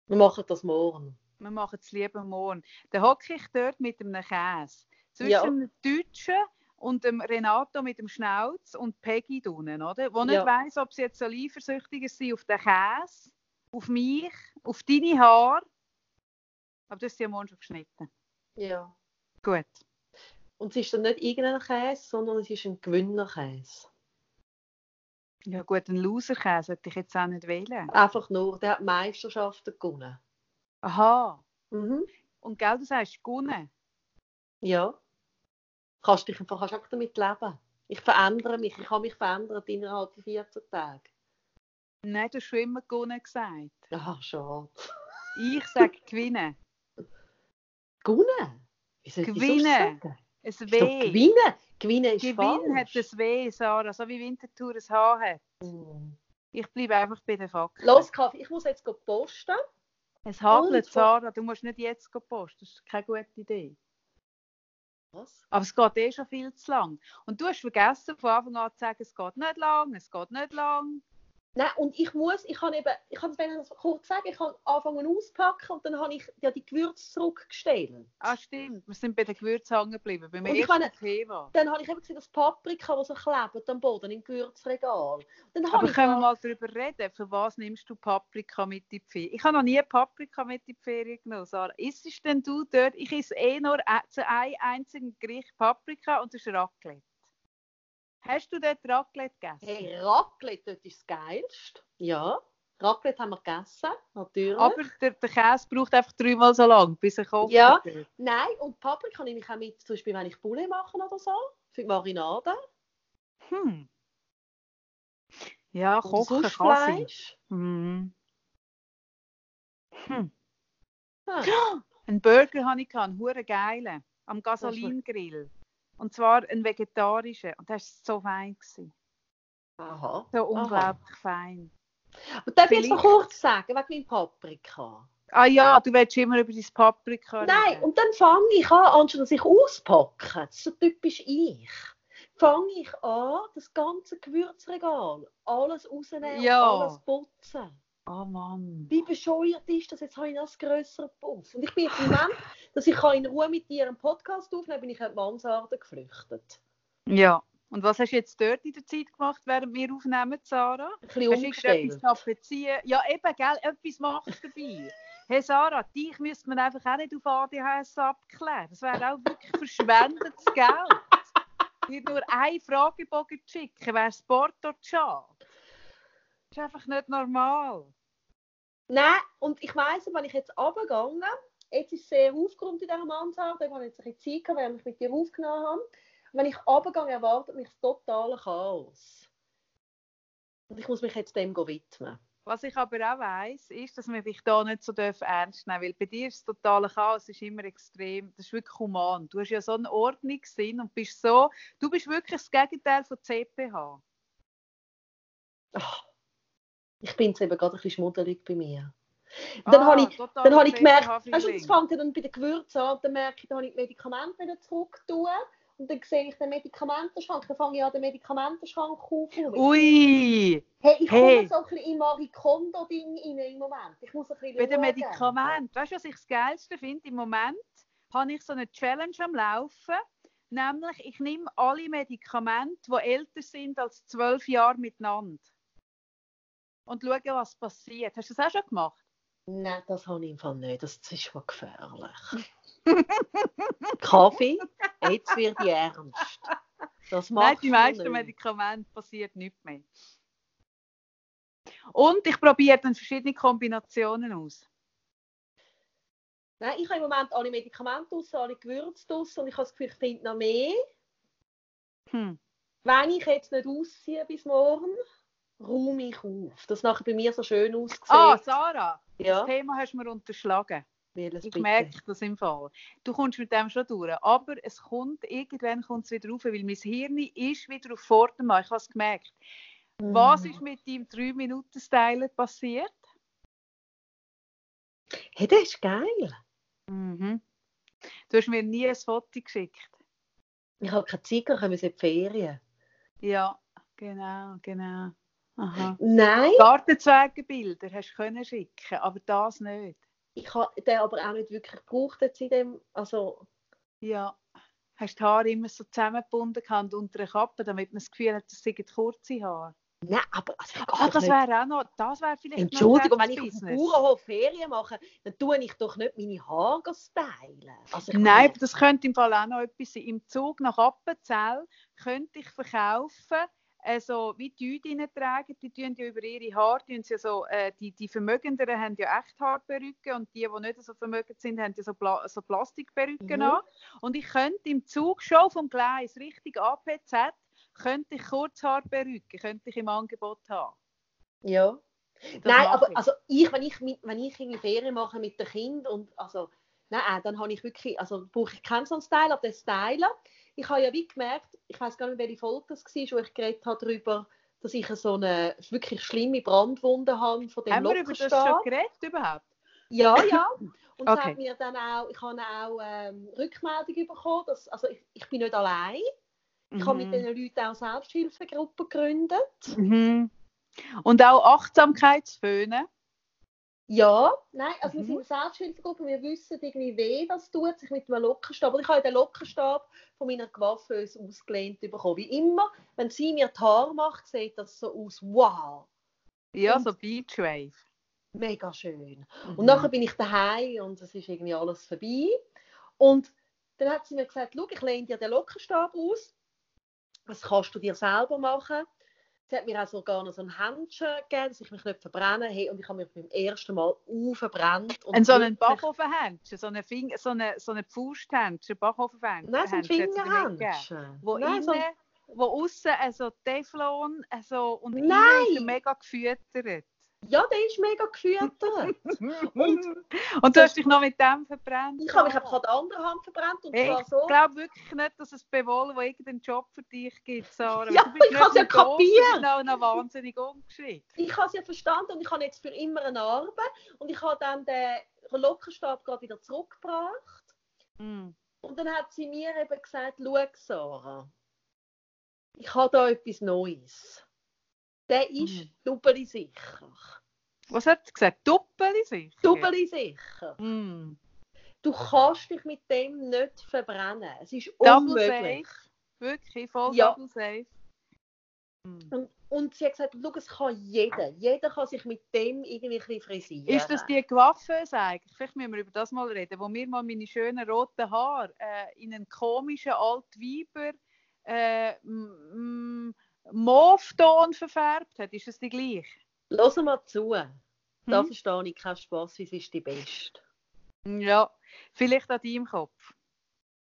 Wir machen das morgen. Wir machen es lieber morgen. Dann hocke ich dort mit einem Käse. Zwischen Ja. dem Deutschen und dem Renato mit dem Schnauz und Peggy unten, oder? Wo nicht Ja. weiss, ob sie jetzt so eifersüchtig sind auf den Käse, auf mich, auf deine Haare. Aber hast sie ja morgen schon geschnitten. Ja. Gut. Und es ist dann nicht irgendein Käse, sondern es ist ein Gewinnerkäse. Ja gut, einen Loser-Käse hätte ich jetzt auch nicht wählen. Einfach nur, der hat Meisterschaften gewonnen. Aha. Mhm. Und gell, du sagst gewonnen. Ja. Kannst dich einfach kannst einfach damit leben. Ich verändere mich, ich habe mich verändert innerhalb von 14 Tagen. Nein, du hast schon immer gewonnen gesagt. Ah, schade. Ich sage gewinnen. Gewonnen? Das Gewinnen. sagen? Ein Ist doch W. gewinnen. Gewinnen ist Gewinn hat falsch. ein W, Sarah, so wie Winterthur ein H hat. Mm. Ich bleibe einfach bei den Fakten. Los, Kaffee, ich muss jetzt posten. Es hagelt, Sarah, du musst nicht jetzt posten. Das ist keine gute Idee. Was? Aber es geht eh schon viel zu lang. Und du hast vergessen, von Anfang an zu sagen, es geht nicht lang, es geht nicht lang. Nein, und ich muss, ich kann eben, ich kann es kurz sagen, ich kann anfangen auspacken und dann habe ich ja die Gewürze zurückgestellt. Ah, stimmt. Wir sind bei den Gewürzen hängen geblieben. Ich ersten meine- Thema. Dann habe ich eben gesehen, das Paprika, das so klebt am Boden im Gewürzregal. Dann Aber ich können wir mal darüber reden, für was nimmst du Paprika mit in die Ferien? Ich habe noch nie Paprika mit in die Ferien genommen, Sarah. Isst denn du dort? Ich esse eh nur zu einem einzigen Gericht Paprika und das ist Raclette. Hast du dort Raclette gegessen? Hey, Raclette, dort ist das Geilste. Ja, Raclette haben wir gegessen, natürlich. Aber der, der Käse braucht einfach dreimal so lang, bis er kocht. Ja. wird. Nein, und Paprika nehme ich auch mit, zum Beispiel, wenn ich Bulle mache oder so, für die Marinade. Hm. Ja, Oder kochen kann. Hm. Hm. Ah, Einen Burger hatte ich, einen geilen, am Gasolingrill. Und zwar einen vegetarischen. Und das war so fein. Gewesen. Aha. So unglaublich fein. Und darf ich jetzt noch Vielleicht- kurz sagen, wegen meinem Paprika? Ah ja, du willst immer über dein Paprika Nein, reden. und dann fange ich an, anstatt dass ich auspacke, das ist so typisch ich, fange ich an, das ganze Gewürzregal, alles rausnehmen Ja. alles putzen. Oh Mann. Wie bescheuert ist das? Jetzt habe ich noch das grössere Puff. Und ich bin jetzt im Moment, dass ich in Ruhe mit dir einen Podcast aufnehmen kann, bin ich in die Mansarde geflüchtet. Ja. Und was hast du jetzt dort in der Zeit gemacht, während wir aufnehmen, Sarah? Ein bisschen Hast du umgestellt. Ja, eben, gell, etwas machst dabei. Hey Sarah, dich müsste man einfach auch nicht auf ADHS abklären. Das wäre auch wirklich verschwendetes Geld. Dir nur einen Fragebogen zu schicken, wäre Sport oder schade. Das ist einfach nicht normal. Nein, und ich weiss, wenn ich jetzt runtergegangen jetzt ist es sehr aufgeräumt in dieser Mansarde, ich habe jetzt ein bisschen Zeit gehabt, während ich mit dir aufgenommen habe. Wenn ich runtergehe, erwartet mich das totale Chaos. Und ich muss mich jetzt dem widmen. Was ich aber auch weiss, ist, dass man dich da nicht so darf ernst nehmen Weil bei dir ist das totale Chaos ist immer extrem. Das ist wirklich human. Du hast ja so einen Ordnungssinn und bist so. Du bist wirklich das Gegenteil von CPH. Ach, ich bin jetzt eben gerade ein bisschen schmuddelig bei mir. Dann Ah, habe ich, dann habe ich gemerkt, weißt du, das fängt dann bei den Gewürzen an, dann merke ich, dann habe ich die Medikamente wieder zurück tun. Und dann sehe ich den Medikamentenschrank, dann fange ich an, den Medikamentenschrank aufzuholen. Ui, Hey, ich Hey. komme so ein bisschen in Marie Kondo-Ding rein im Moment. Ich muss ein bisschen bei den. Medikamenten. Weißt du, was ich das Geilste finde? Im Moment habe ich so eine Challenge am Laufen. Nämlich, ich nehme alle Medikamente, die älter sind als zwölf Jahre miteinander. Und schaue, was passiert. Hast du das auch schon gemacht? Nein, das habe ich im Fall nicht. Das ist schon gefährlich. Kaffee, jetzt wird ich ernst. Das Nein, machst die meisten. Medikamente passiert nichts mehr. Und ich probiere dann verschiedene Kombinationen aus. Nein, ich habe im Moment alle Medikamente aus, alle Gewürze aus und ich habe das Gefühl, ich finde noch mehr. Hm. Wenn ich jetzt nicht ausziehe bis morgen, räume ich auf. Das nachher bei mir so schön aussieht. Ah, Sarah, ja, das Thema hast du mir unterschlagen. welches Ich bitte? merke das im Fall. Du kommst mit dem schon durch. Aber es kommt, irgendwann kommt es wieder rauf, weil mein Hirn ist wieder auf Vordermann. Ich habe es gemerkt. Was Mm. ist mit deinem 3-Minuten-Styler passiert? Hey, das ist geil. Mhm. Du hast mir nie ein Foto geschickt. Ich habe keine Zeit, wir sind in die Ferien. Ja, genau, genau. Aha. Nein, Gartenzwergenbilder hast du können schicken, aber das nicht. ich habe den aber auch nicht wirklich gebraucht jetzt in dem, also Ja. Hast die Haare immer so zusammengebunden gehabt unter der Kappe, damit man das Gefühl hat, das sind kurze Haare? Nein, aber also, Ah, das wäre auch noch, das wäre vielleicht Entschuldigung, wenn ich auf dem. Bauernhof Ferien mache, dann tue ich doch nicht meine Haare stylen. Also Nein, meine, aber das könnte im Fall auch noch etwas sein. Im Zug nach Appenzell könnte ich verkaufen, also wie die Leute reintragen, die tun ja über ihre Haare, tun sie so, äh, die, die Vermögenderen haben ja echt Haarperücken und die, die nicht so vermögend sind, haben ja so, Pla so Plastikperücken Mhm. an. Und ich könnte im Zug schon vom Gleis Richtung APZ, könnte ich Kurzhaarperücken, könnte ich im Angebot haben. ja. Das Nein, aber ich. also ich, wenn ich, wenn ich irgendwie Ferien mache mit dem Kind und also, nein, äh, dann habe ich wirklich, also brauche ich keinen so einen Style, aber den Styler, ich habe ja wie gemerkt, ich weiß gar nicht, welche Folge das war, wo ich geredet habe darüber, dass ich so eine wirklich schlimme Brandwunde habe von dem Haben wir über das schon geredet überhaupt? Ja, ja. Und Okay. mir dann auch, ich habe auch ähm, Rückmeldung bekommen, dass, also ich, ich bin nicht allein. Ich habe mit Mhm. diesen Leuten auch Selbsthilfegruppen gegründet. Mhm. Und auch Achtsamkeitsföhne. Ja, nein, also wir Mhm. sind eine Selbsthilfegruppe, wir wissen irgendwie, weh das tut, sich mit einem Lockenstab. Und ich habe den Lockenstab von meiner Coiffeuse ausgelehnt bekommen. Wie immer, wenn sie mir die Haare macht, sieht das so aus, wow, Ja, Und- so Beachwave. mega schön. Mhm. Und nachher bin ich daheim und es ist irgendwie alles vorbei. Und dann hat sie mir gesagt, schau, ich lehne dir den Lockenstab aus. Das kannst du dir selber machen. Sie hat mir auch sogar noch so ein Händchen gegeben, dass ich mich nicht verbrenne. Hey, und ich habe mich beim ersten Mal aufgebrannt. und so einen wirklich- Bachofenhändchen, so eine, Fing so eine, so eine Pfusthändchen, Bachofenhändchen. Nein, so ein. Fingerhändchen. Wo Nein, so ein- innen, wo außen also Teflon also, und innen Nein! ist er mega gefüttert. Ja, der ist mega gefüttert. und du hast dich noch mit dem verbrannt. ich habe mich einfach an der anderen Hand verbrannt. Und Hey, zwar ich so. glaube wirklich nicht, dass es Bewol, wo irgendeinen Job für dich gibt, Sarah. Ja, ich hab's ja nicht nur doof, du kapiert. bist wahnsinnig ungeschickt. ich habe es ja verstanden und ich habe jetzt für immer eine Narbe und ich habe dann den Lockenstab gerade wieder zurückgebracht Mm. und dann hat sie mir eben gesagt, schau Sarah, ich habe da etwas Neues. Der ist Mhm. doppelt sicher. Was hat sie gesagt? Doppeli sicher? Doppelt sicher. Mm. Du kannst dich mit dem nicht verbrennen. Es ist Double unmöglich. safe. Wirklich, voll Ja. double safe. Mm. Und, und sie hat gesagt, schau, es kann jeder. Jeder kann sich mit dem irgendwie frisieren. Ist das die Coiffeuse eigentlich? Vielleicht müssen wir über das mal reden, wo mir mal meine schönen roten Haare äh, in einen komischen Altweiber äh, Mauve-Ton verfärbt hat. Ist das die gleiche? Lass mal zu. Da Hm? verstehe ich keinen Spass, wie sie ist die Beste. Ja, vielleicht an deinem Kopf.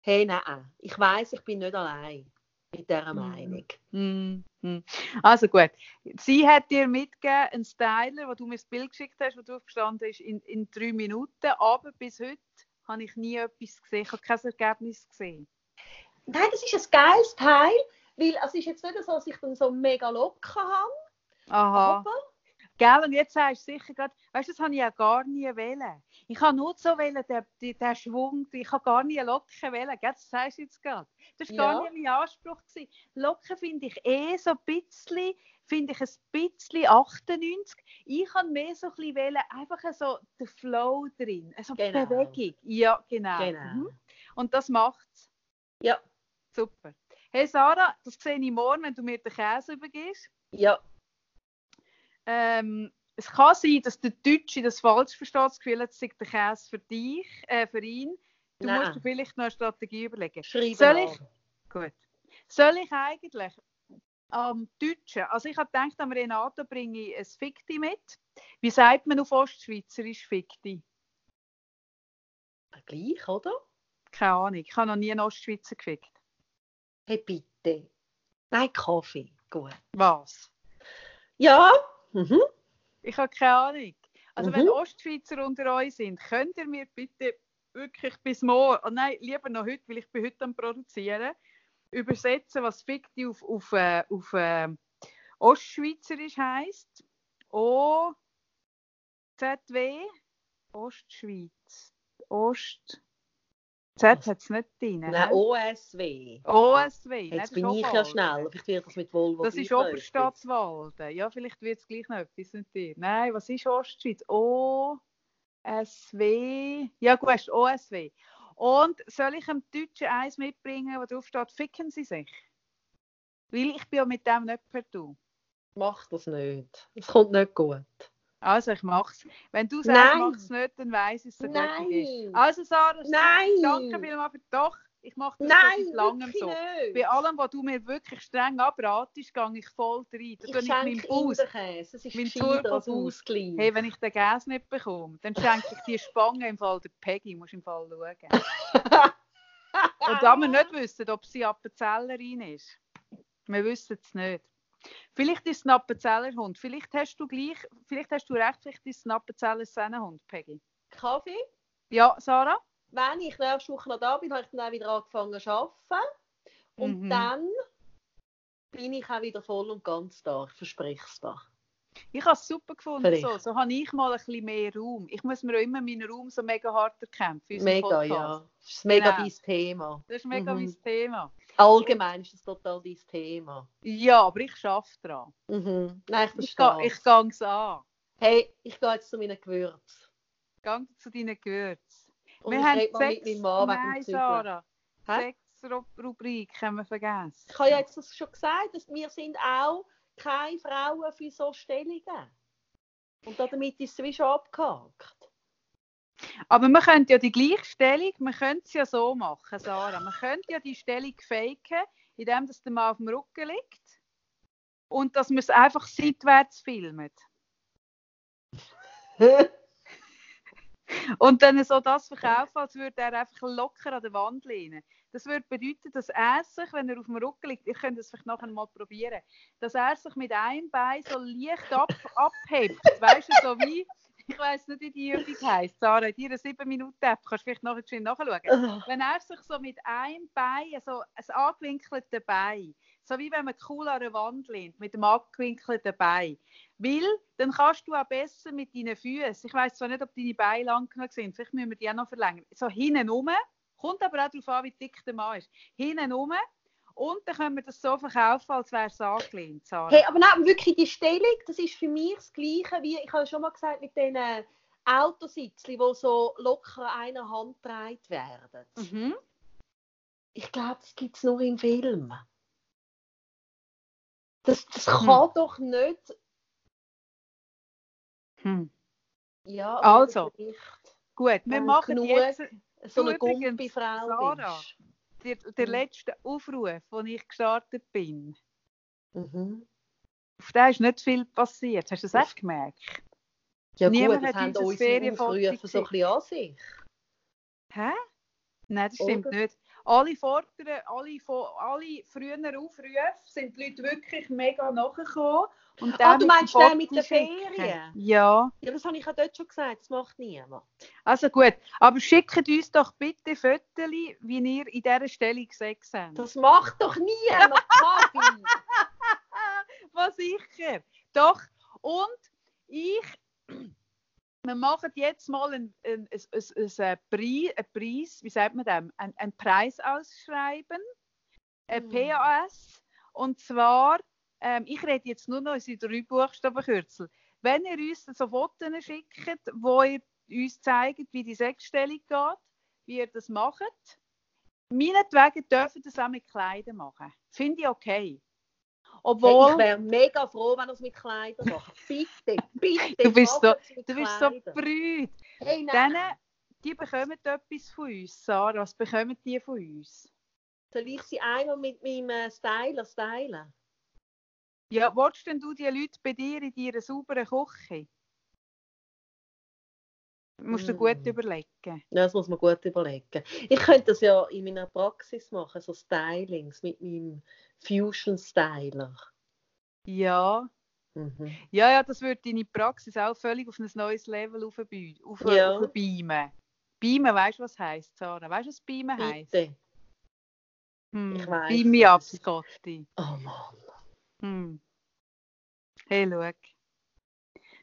Hey, nein, ich weiß, ich bin nicht allein mit dieser Mhm. Meinung. Mhm. Also gut. Sie hat dir mitgegeben, einen Styler, wo du mir das Bild geschickt hast, wo drauf gestanden ist, in, in drei Minuten. Aber bis heute habe ich nie etwas gesehen. Ich habe kein Ergebnis gesehen. Nein, das ist ein geiles Teil, weil es ist jetzt nicht so, dass ich dann so mega locker habe, Aha. aber Gell, und jetzt sagst du sicher gerade, weißt du, das habe ich ja gar nie wählen. Ich habe nur so wählen, den, den, Schwung, ich habe gar nie Locken wählen. Gell, das sagst du jetzt gerade. Das war Ja. gar nicht mein Anspruch. Gewesen. Locken finde ich eh so ein bisschen, finde ich ein bisschen 98. Ich habe mehr so ein bisschen wählen, einfach so den Flow drin, also Genau. Bewegung. Ja, genau. genau. Mhm. Und das macht es. Ja, Super. Hey Sarah, das sehe ich morgen, wenn du mir den Käse übergibst. ja, Ähm, es kann sein, dass der Deutsche das falsch versteht, das Gefühl hat, es sei der Käse für dich, äh, für ihn. Du Nein. musst dir vielleicht noch eine Strategie überlegen. schreibe Soll ich- Gut. Soll ich eigentlich am Deutschen, also ich habe gedacht, am Renato bringe ich ein Fikti mit. Wie sagt man auf Ostschweizerisch Fikti? Gleich, oder? Keine Ahnung, ich habe noch nie einen Ostschweizer gefickt. Hey, bitte. Nein, Kaffee. Gut. Was? Ja, mhm. Ich habe keine Ahnung. Also Mhm. wenn Ostschweizer unter euch sind, könnt ihr mir bitte wirklich bis morgen, oh nein, lieber noch heute, weil ich bin heute am Produzieren, übersetzen, was Fikti auf, auf, äh, auf äh, Ostschweizerisch heisst. O ZW Ostschweiz. Ost Z hat es nicht drin. Nein? OSW. OSW. Jetzt bin ich ja schnell. Vielleicht wird das mit Volvo Das ist Oberstadtwalden. Ja, vielleicht wird es gleich noch etwas mit dir. Nein, was ist Ostschweiz? OSW. Ja, gut, ist OSW. Und soll ich dem Deutschen eins mitbringen, wo drauf steht, ficken Sie sich? Weil ich bin ja mit dem nicht per Du. Mach das nicht. Es kommt nicht gut. Also, ich mach's. Wenn du sagst, Nein. mach's nicht, dann weiss ich es so gut es ist. Nein. Also, Sarah, Nein. danke vielmals für doch. Ich mache das Nein, seit langem so. nicht. Bei allem, was du mir wirklich streng abratest, gehe ich voll rein. Da ich tue ich meinen schenke Bus. Es ist Mein Turbobus. Hey, wenn ich den Gas nicht bekomme, dann schenke ich die Spange im Fall der Peggy, musst im Fall schauen. Und da wir nicht wissen, ob sie Appenzellerin ist. Wir wissen es nicht. Vielleicht ist es ein Appenzellerhund. Vielleicht hast du gleich, vielleicht hast du recht, vielleicht ist es ein Appenzeller Sennenhund, Peggy. Kaffee. Ja, Sarah? Wenn ich nächste Woche noch da bin, habe ich dann auch wieder angefangen zu arbeiten. Und Mhm. dann bin ich auch wieder voll und ganz da. Ich verspreche es dir. Ich habe es super gefunden. Vielleicht. So. so habe ich mal ein bisschen mehr Raum. Ich muss mir auch immer meinen Raum so mega hart erkämpfen. Mega, Podcast. ja. Das ist mega Genau. dein Thema. Das ist mega Mhm. mein Thema. Allgemein ist das total dein Thema. Ja, aber ich arbeite daran. Mhm. Nein, ich verstehe. ich gehe es an. Hey, ich gehe jetzt zu meinen Gewürzen. Gang zu deinen Gewürzen. Und wir haben mit sechs, meinem Mann nein. Sarah, sechs Ru- Rubriken haben wir vergessen. Ich habe ja jetzt das schon gesagt, dass wir sind auch keine Frauen für so Stellungen. Und damit ist es wie schon abgehakt. Aber man könnte ja die Gleichstellung, man könnte es ja so machen, Sarah. Man könnte ja die Stellung faken, indem das der Mann auf dem Rücken liegt und dass man es einfach seitwärts filmt. Und dann so das verkaufen, als würde er einfach locker an der Wand lehnen. Das würde bedeuten, dass er sich, wenn er auf dem Rücken liegt, ihr könnt es vielleicht nachher mal probieren, dass er sich mit einem Bein so leicht ab, abhebt. Weißt du, so wie, ich weiß nicht, wie die Übung heisst. Sarah, in deiner 7 Minuten App kannst du vielleicht nachher schnell nachschauen. Wenn er sich so mit einem Bein, so ein angewinkeltes Bein, so wie wenn man cool an der Wand lehnt, mit dem angewinkelten Bein. Weil dann kannst du auch besser mit deinen Füßen, ich weiß zwar nicht, ob deine Beine lang genug sind, vielleicht müssen wir die auch noch verlängern, so hinten rum, kommt aber auch darauf an, wie dick der Mann ist, hinten rum und dann können wir das so verkaufen, als wäre es angelehnt, Sarah. Hey, aber nein, wirklich die Stellung, das ist für mich das Gleiche wie, ich habe schon mal gesagt, mit den Autositzchen, die so locker einer Hand getragen werden. Mhm. Ich glaube, das gibt es nur im Film. Das, das Hm. kann doch nicht. Hm. Ja, Also, Gut, wir machen jetzt so eine Gumpi-Frau Sarah. Der, der Hm. letzte Aufruf, wo ich gestartet bin. Mhm. Auf den ist nicht viel passiert. Hast du das auch gemerkt? Ja Niemand gut, das hat haben unser unsere Aufrufe so ein bisschen an sich. Hä? Nein, das stimmt Oder? nicht. Alle vorderen, alle, von- alle früheren Aufrufe sind die Leute wirklich mega nachgekommen. Und Ah, dann du meinst den mit den. Ferien? Ja, Ja, das habe ich ja dort schon gesagt, das macht niemand. also gut. Aber schickt uns doch bitte Fotos, wie ihr in dieser Stellung sechs habt. Das macht doch niemand, Kaffee. Was sicher. Doch. Und ich, wir machen jetzt mal einen, einen, einen, einen, einen, Preis, wie sagt man dem? Einen, einen Preis ausschreiben, ein Hm. PAS. Und zwar, ähm, ich rede jetzt nur noch unsere drei Buchstabenkürzel. Wenn ihr uns so Fotos schickt, wo ihr uns zeigt, wie die Sechsstellung geht, wie ihr das macht, meinetwegen dürfen das auch mit Kleidern machen. Finde ich okay. Obwohl, Hey, ich wäre mega froh, wenn er es mit Kleidern macht. Bitte, bitte. Du bist so- du bist so brüd. Hey, nein. Dann, die bekommen etwas von uns. Sarah, was bekommen die von uns? Soll ich sie einmal mit meinem äh, Styler stylen? Ja, willst denn du die Leute bei dir in deiner sauberen Küche? Musst du Mm. gut überlegen. Ja, das muss man gut überlegen. Ich könnte das ja in meiner Praxis machen, so Stylings mit meinem Fusion Styler. Ja, Mhm. ja, ja, das würde deine Praxis auch völlig auf ein neues Level aufbeamen. Auf, Ja. aufbeamen. Beamen, weißt du, was heisst, Sarah? Weißt du, was Beamen heisst? Bitte. Hm. Ich weiss Beam ab, es. Scotty. Oh Mann. Hm. Hey, schau.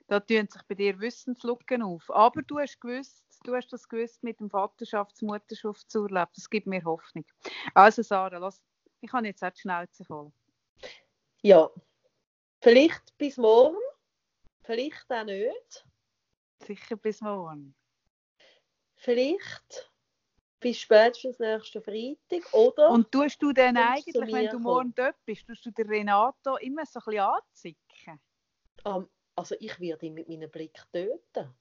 Da tun sich bei dir Wissenslücken auf. Aber du hast gewusst, du hast das gewusst mit dem Vaterschafts-, Mutterschaftsurlaub. Das gibt mir Hoffnung. Also Sarah, lass, ich habe jetzt auch die Schnauze voll. Ja. Vielleicht bis morgen, vielleicht auch nicht. Sicher bis morgen. Vielleicht bis spätestens nächsten Freitag. Oder? Und tust du dann Kommst eigentlich, wenn du morgen dort bist, tust du den Renato immer so ein bisschen anzicken? Ähm, also ich werde ihn mit meinem Blick töten.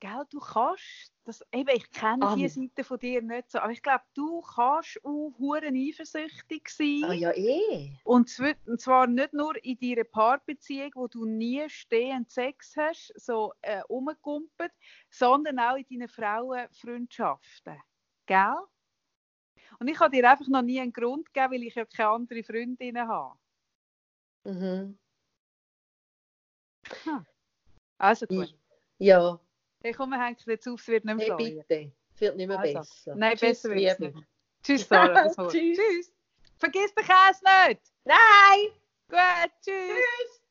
Gell, du kannst, das, eben, ich kenne Ah, die nee. Seite von dir nicht so, aber ich glaube, du kannst auch huren eifersüchtig sein. Ah ja, eh. Und zw- und zwar nicht nur in deiner Paarbeziehung, wo du nie stehend Sex hast, so äh, rumgekumpelt, sondern auch in deinen Frauenfreundschaften. Gell? Und ich habe dir einfach noch nie einen Grund gegeben, weil ich ja keine andere Freundinnen habe. Mhm. Also gut. Ja, Hey, komm, wir hängen jetzt auf, es wird nicht mehr hey, bitte. Es wird nicht mehr Also, besser. Nein, Tschüss, besser Liebe. nicht. Tschüss, Sarah. Tschüss. Tschüss. Vergiss den Käse nicht. Nein! Gut, tschüss. Tschüss!